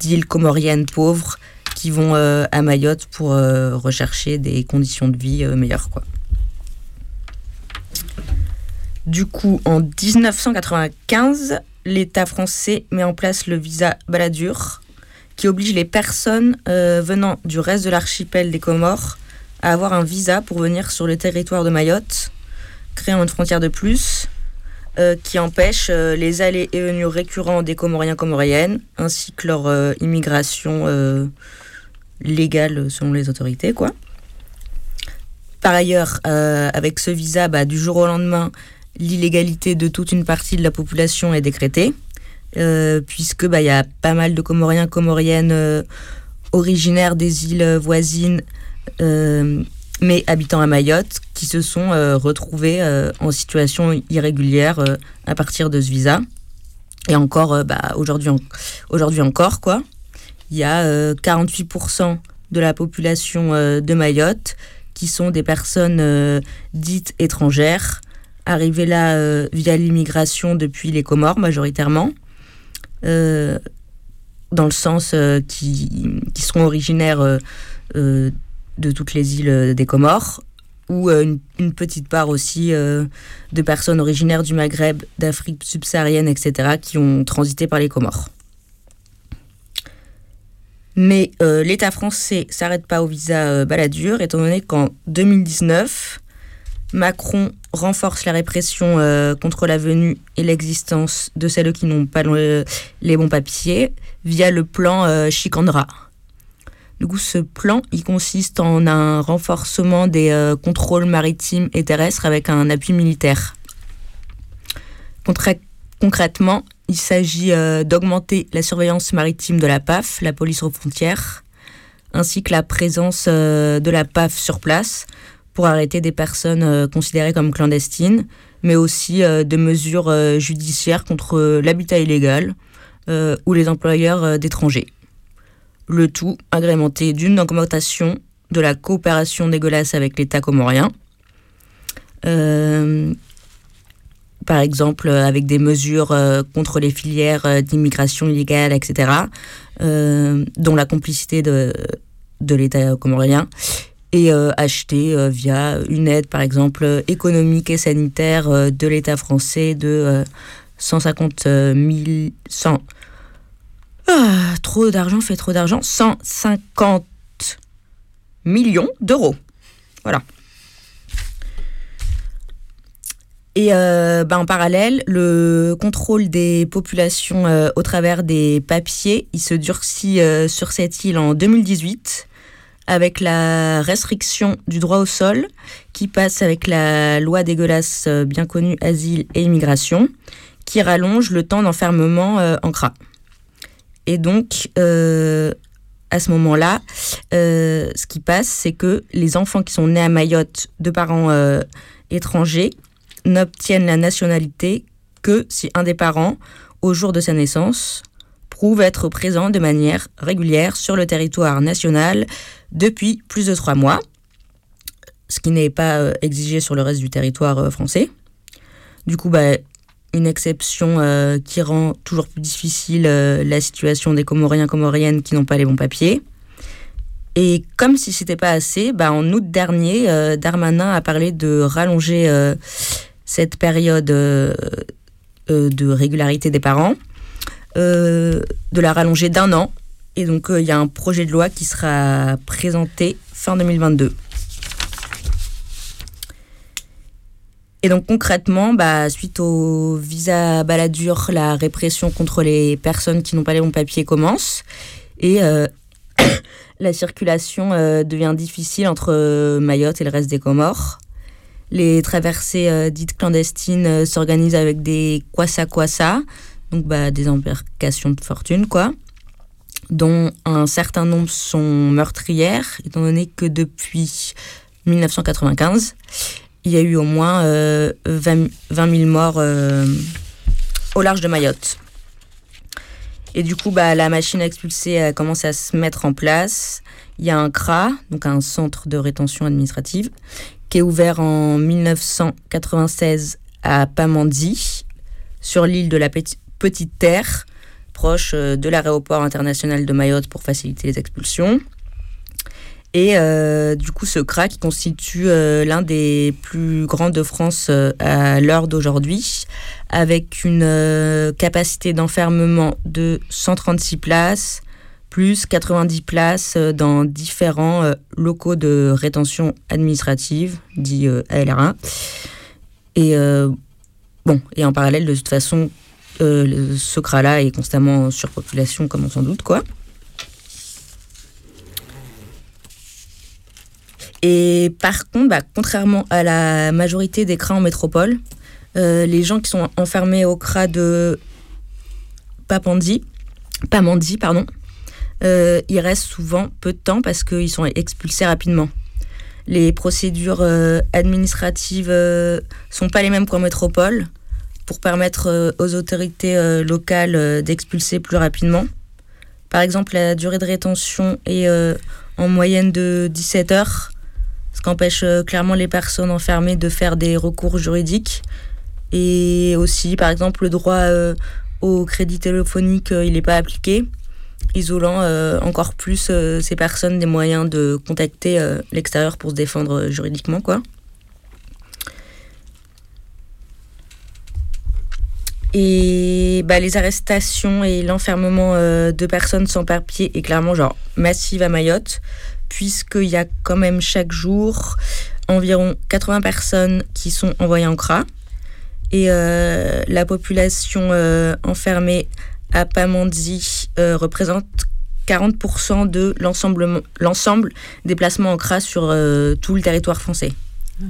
d'îles comoriennes pauvres qui vont à Mayotte pour rechercher des conditions de vie meilleures. Quoi. Du coup, en 1995, l'État français met en place le visa Balladur, qui oblige les personnes euh, venant du reste de l'archipel des Comores à avoir un visa pour venir sur le territoire de Mayotte, créant une frontière de plus euh, qui empêche euh, les allées et venues récurrents des Comoriens comoriennes, ainsi que leur immigration légale selon les autorités. quoi. Par ailleurs, avec ce visa, bah, du jour au lendemain, l'illégalité de toute une partie de la population est décrétée, euh, puisque bah, il y a pas mal de Comoriens, Comoriennes euh, originaires des îles voisines, euh, mais habitant à Mayotte, qui se sont euh, retrouvés en situation irrégulière à partir de ce visa. Et encore, bah, aujourd'hui, aujourd'hui encore, quoi. Il y a euh, 48% de la population de Mayotte qui sont des personnes dites étrangères, arrivées là euh, via l'immigration depuis les Comores majoritairement, euh, dans le sens euh, qui, qui sont originaires euh, de toutes les îles des Comores, ou une, petite part aussi de personnes originaires du Maghreb, d'Afrique subsaharienne, etc., qui ont transité par les Comores. Mais l'État français s'arrête pas au visa Balladur, étant donné qu'en 2019, Macron renforce la répression euh, contre la venue et l'existence de celles qui n'ont pas le- les bons papiers via le plan euh, Chicandra. Du coup, ce plan, il consiste en un renforcement des euh, contrôles maritimes et terrestres avec un appui militaire. Concrètement, il s'agit d'augmenter la surveillance maritime de la PAF, la police aux frontières, ainsi que la présence de la PAF sur place pour arrêter des personnes euh, considérées comme clandestines, mais aussi euh, de mesures euh, judiciaires contre l'habitat illégal ou les employeurs d'étrangers. Le tout agrémenté d'une augmentation de la coopération dégueulasse avec l'État comorien. Par exemple, avec des mesures contre les filières d'immigration illégale, etc., dont la complicité de, de l'État comorien et euh, acheté euh, via une aide, par exemple, euh, économique et sanitaire euh, de l'État français de euh, 150 000... 100, ah, trop d'argent fait trop d'argent. 150 millions d'euros. Voilà. Et euh, ben, en parallèle, le contrôle des populations euh, au travers des papiers, il se durcit euh, sur cette île en 2018 avec la restriction du droit au sol qui passe avec la loi dégueulasse euh, bien connue Asile et Immigration qui rallonge le temps d'enfermement euh, en CRA. Et donc, euh, à ce moment-là, ce qui passe, c'est que les enfants qui sont nés à Mayotte de parents étrangers n'obtiennent la nationalité que si un des parents, au jour de sa naissance, prouve être présent de manière régulière sur le territoire national depuis plus de trois mois, ce qui n'est pas euh, exigé sur le reste du territoire euh, français. Du coup, bah, une exception euh, qui rend toujours plus difficile la situation des Comoriens Comoriennes qui n'ont pas les bons papiers. Et comme si c'était pas assez, bah, en août dernier, Darmanin a parlé de rallonger cette période de régularité des parents, de la rallonger d'un an. Et donc euh, il y a un projet de loi qui sera présenté fin 2022. Et donc concrètement, bah, suite au visa baladur, la répression contre les personnes qui n'ont pas les bons papiers commence. Et euh, la circulation euh, devient difficile entre Mayotte et le reste des Comores. Les traversées dites clandestines s'organisent avec des kwasa-kwasa, donc bah, des embarcations de fortune, quoi dont un certain nombre sont meurtrières, étant donné que depuis 1995, il y a eu au moins 20, 000 morts euh, au large de Mayotte. Et du coup, bah, la machine à expulser a commencé à se mettre en place. Il y a un CRA, donc un centre de rétention administrative, qui est ouvert en 1996 à Pamandzi, sur l'île de la Petite Terre, proche euh, de l'aéroport international de Mayotte pour faciliter les expulsions. Et euh, du coup, ce CRA qui constitue euh, l'un des plus grands de France à l'heure d'aujourd'hui, avec une capacité d'enfermement de 136 places, plus 90 places dans différents locaux de rétention administrative, dit ALRA. Et et en parallèle, de toute façon, euh, ce CRA-là est constamment en surpopulation, comme on s'en doute, quoi. Et par contre, bah, contrairement à la majorité des CRA en métropole, euh, les gens qui sont enfermés au CRA de Papandi, Pamandi, pardon, euh, ils restent souvent peu de temps parce qu'ils sont expulsés rapidement. Les procédures administratives sont pas les mêmes qu'en métropole pour permettre euh, aux autorités euh, locales euh, d'expulser plus rapidement. Par exemple, la durée de rétention est en moyenne de 17 heures, ce qui empêche clairement les personnes enfermées de faire des recours juridiques. Et aussi, par exemple, le droit au crédit téléphonique, il n'est pas appliqué, isolant encore plus ces personnes des moyens de contacter l'extérieur pour se défendre juridiquement. quoi. Et bah, les arrestations et l'enfermement euh, de personnes sans papier est clairement genre massive à Mayotte, puisqu'il y a quand même chaque jour environ 80 personnes qui sont envoyées en CRA. Et euh, la population euh, enfermée à Pamandzi représente 40% de l'ensemble des placements en CRA sur tout le territoire français. Ah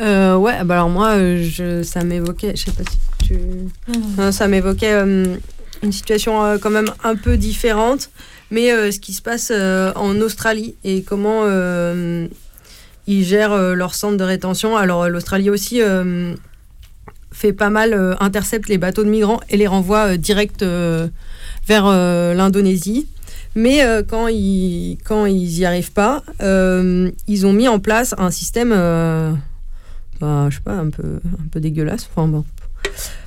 Euh, ouais, bah alors moi, euh, je, ça m'évoquait, je sais pas si tu. Ah. ça m'évoquait euh, une situation quand même un peu différente, mais ce qui se passe en Australie et comment ils gèrent leur centre de rétention. Alors l'Australie aussi fait pas mal, intercepte les bateaux de migrants et les renvoie direct vers l'Indonésie. Mais quand, ils, quand ils y arrivent pas, ils ont mis en place un système je sais pas, un peu, un peu dégueulasse. Enfin bon,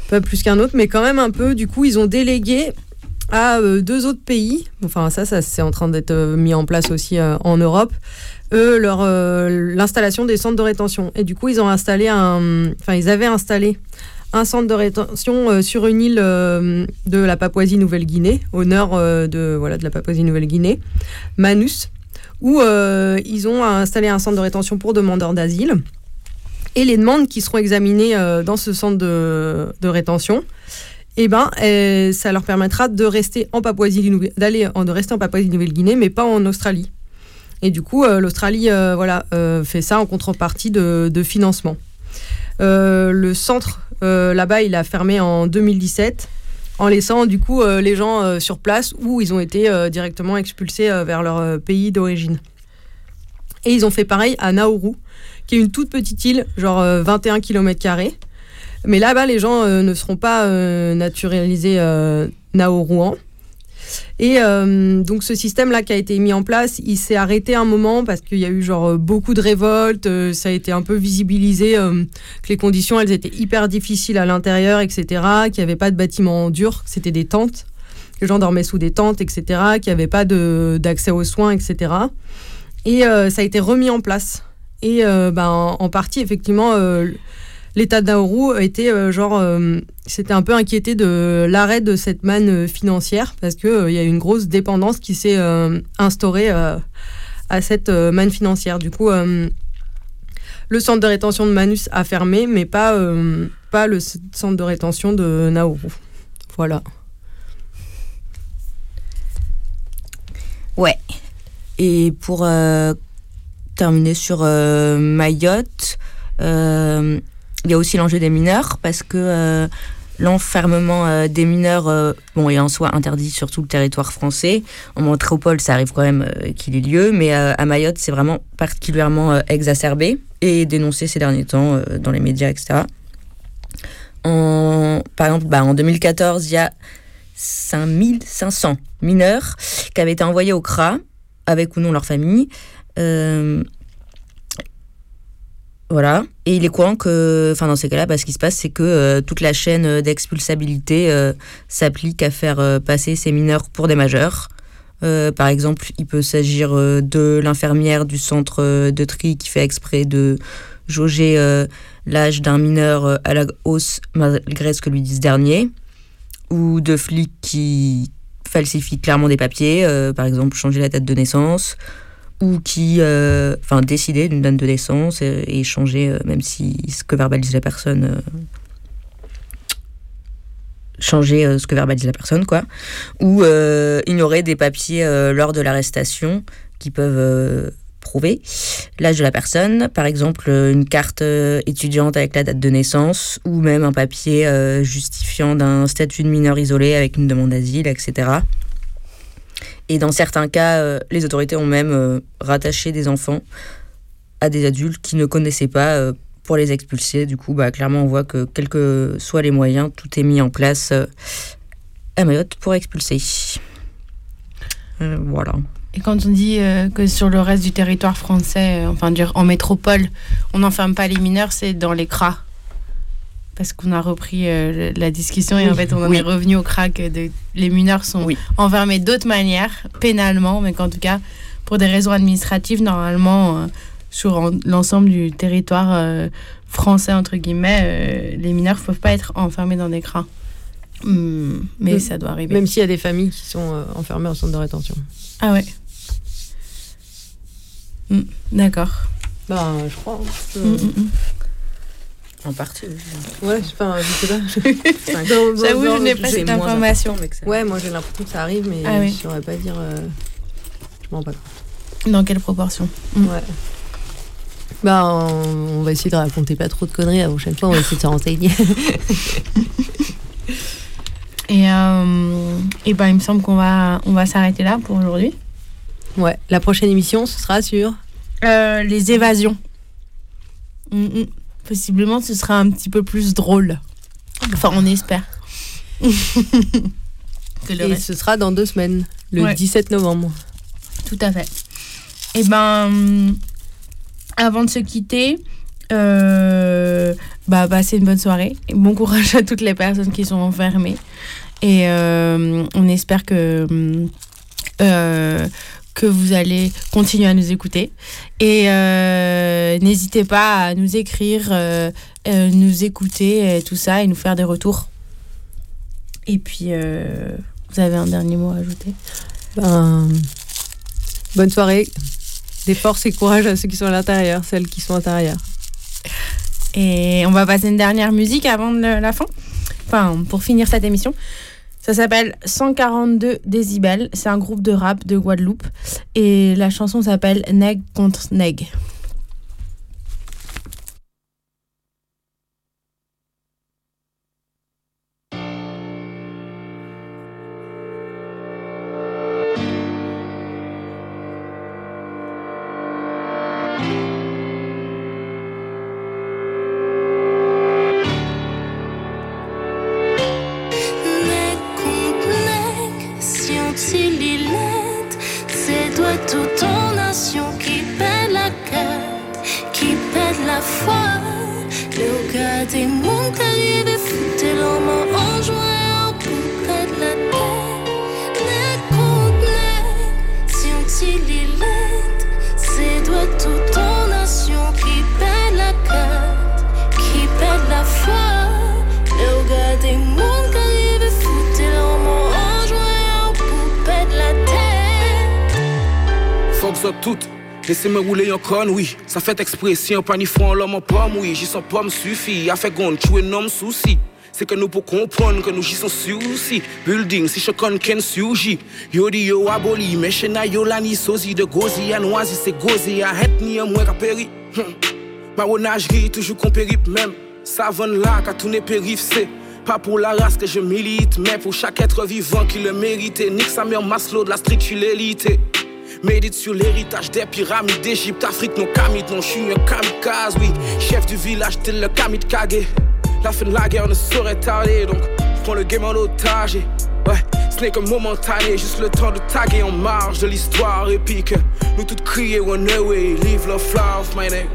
pas plus qu'un autre, mais quand même un peu. Du coup, ils ont délégué à euh, deux autres pays. Enfin, ça, ça c'est en train d'être euh, mis en place aussi euh, en Europe. Eux, leur l'installation des centres de rétention. Et du coup, ils ont installé un, enfin, ils avaient installé un centre de rétention sur une île de la Papouasie-Nouvelle-Guinée, au nord de voilà de la Papouasie-Nouvelle-Guinée, Manus, où ils ont installé un centre de rétention pour demandeurs d'asile et les demandes qui seront examinées euh, dans ce centre de, rétention, eh ben, euh, ça leur permettra de rester en Papouasie-Nouvelle-Guinée, mais pas en Australie. Et du coup, euh, l'Australie, voilà, fait ça en contrepartie de, de financement. le centre là-bas, il a fermé en 2017 en laissant du coup les gens sur place où ils ont été directement expulsés vers leur pays d'origine. Et ils ont fait pareil à Nauru, qui est une toute petite île, genre 21 euh, km. Mais là-bas, les gens euh, ne seront pas euh, naturalisés Nauru. Et donc ce système-là qui a été mis en place, il s'est arrêté un moment parce qu'il y a eu genre beaucoup de révoltes, ça a été un peu visibilisé que les conditions elles étaient hyper difficiles à l'intérieur, etc. Qu'il n'y avait pas de bâtiments durs, c'était des tentes, les gens dormaient sous des tentes, etc. Qu'il n'y avait pas d'accès aux soins, etc. Et ça a été remis en place et euh, ben, en, partie, effectivement, euh, l'État de Nauru était euh, genre, c'était un peu inquiété de l'arrêt de cette manne financière parce qu'il y a une grosse dépendance qui s'est instaurée à cette manne financière. Du coup, Le centre de rétention de Manus a fermé, mais pas, euh, pas le centre de rétention de Nauru. Voilà. Ouais. Et pour euh, terminer sur euh, Mayotte, euh, il y a aussi l'enjeu des mineurs parce que euh, l'enfermement des mineurs bon, est en soi interdit sur tout le territoire français. En métropole, ça arrive quand même qu'il ait lieu, mais à Mayotte, c'est vraiment particulièrement exacerbé et dénoncé ces derniers temps dans les médias, etc. En, par exemple, bah, en 2014, il y a 5500 mineurs qui avaient été envoyés au CRA, avec ou non leur famille. Euh, voilà. Et il est courant que, enfin, dans ces cas-là, bah, ce qui se passe, c'est que euh, toute la chaîne d'expulsabilité euh, s'applique à faire passer ces mineurs pour des majeurs. Par exemple, il peut s'agir de l'infirmière du centre de tri qui fait exprès de jauger l'âge d'un mineur à la hausse malgré ce que lui ce dernier, ou de flics qui falsifient clairement des papiers, par exemple changer la date de naissance, ou qui, euh, enfin, décider d'une date de naissance et, changer, euh, même si ce que verbalise la personne, euh, changer ce que verbalise la personne, quoi, ou ignorer des papiers lors de l'arrestation qui peuvent prouver l'âge de la personne, par exemple une carte étudiante avec la date de naissance, ou même un papier justifiant d'un statut de mineur isolé avec une demande d'asile, etc. Et dans certains cas, euh, les autorités ont même euh, rattaché des enfants à des adultes qui ne connaissaient pas euh, pour les expulser. Du coup, bah, clairement, on voit que quels que soient les moyens, tout est mis en place à Mayotte pour expulser. Voilà. Et quand on dit que sur le reste du territoire français, euh, enfin en métropole, on n'enferme pas les mineurs, c'est dans les CRA. Parce qu'on a repris euh, la discussion et en fait on en Oui. est revenu au CRA que de- les mineurs sont enfermés d'autres manières, pénalement, mais qu'en tout cas, pour des raisons administratives, normalement, euh, sur en- l'ensemble du territoire euh, français, entre guillemets, les mineurs ne peuvent pas être enfermés dans des CRA. Hum, mais ça doit arriver. Même s'il y a des familles qui sont enfermées en centre de rétention. Ah ouais. Hmm, D'accord. Ben, je crois. hein. Mm, mm, mm. En partie. Ouais, enfin, je sais pas. Enfin, J'avoue, dans- je dans- n'ai pas cette information. important, mais que ça- Ouais, moi j'ai l'impression que ça arrive, mais Ah oui. je saurais pas dire. euh, Je m'en rends pas compte. Dans quelle proportion? Ouais. Bah, on on va essayer de raconter pas trop de conneries la prochaine fois, on va essayer de se renseigner. Et, euh, et ben, il me semble qu'on va, on va s'arrêter là pour aujourd'hui. Ouais, la prochaine émission, ce sera sur Euh, les évasions. Mm, mm. Possiblement, ce sera un petit peu plus drôle. Enfin, on espère. Que le Et reste- ce sera dans deux semaines, le Ouais. 17 novembre. Tout à fait. Et ben, hum, avant de se quitter, euh, bah, passez une bonne soirée. Et bon courage à toutes les personnes qui sont enfermées. Et euh, on espère que, hum, euh, que vous allez continuer à nous écouter. Et euh, n'hésitez pas à nous écrire, euh, euh, nous écouter, et tout ça, et nous faire des retours. Et puis, vous avez un dernier mot à ajouter? Ben, bonne soirée. Des forces et courage à ceux qui sont à l'intérieur, celles qui sont à l'intérieur. Et on va passer une dernière musique avant de la fin. Enfin, pour finir cette émission. Ça s'appelle 142 décibels. C'est un groupe de rap de Guadeloupe. Et la chanson s'appelle Neg contre Neg. Conne, oui. Ça fait expression, pas ni fond l'homme en pomme, oui. J'y sens pas me suffit. A fait gonne, tu es nom souci. C'est que nous pour comprendre que nous j'y sont souci. Building, si je connais qu'un suji. Yo di yo aboli, mais chez na yo la ni sozi de gozi à noisi, c'est gozi à het ni à moins qu'à péri. Marronnagerie, toujours qu'on périp même. Savonne là, qu'à tourner périph', c'est. Pas pour la race que je milite, mais pour chaque être vivant qui le mérite. Nique sa mère Maslow de la street, je l'élite. Médite sur l'héritage des pyramides d'Égypte, Afrique, non kamit, non, je suis un kamikaze, oui. Chef du village, tel le kamit kage. La fin de la guerre ne saurait tarder, donc prends le game en otage. Et, ouais, ce n'est que momentané, juste le temps de taguer en marge de l'histoire épique. Nous tous crier one away, live love flower, my name.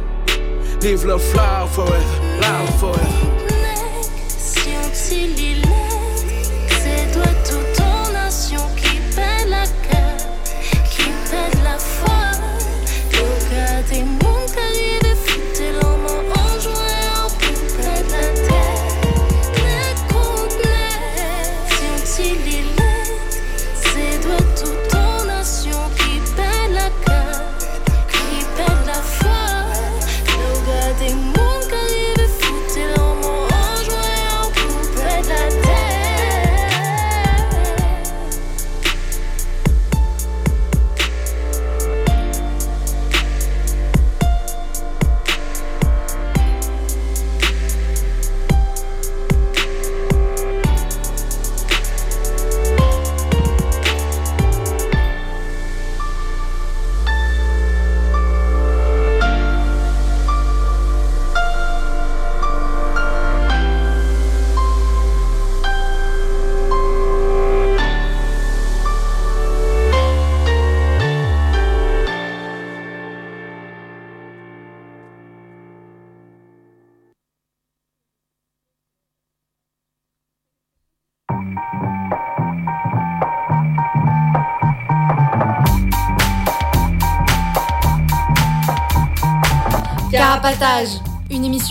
Live love flower forever, love forever.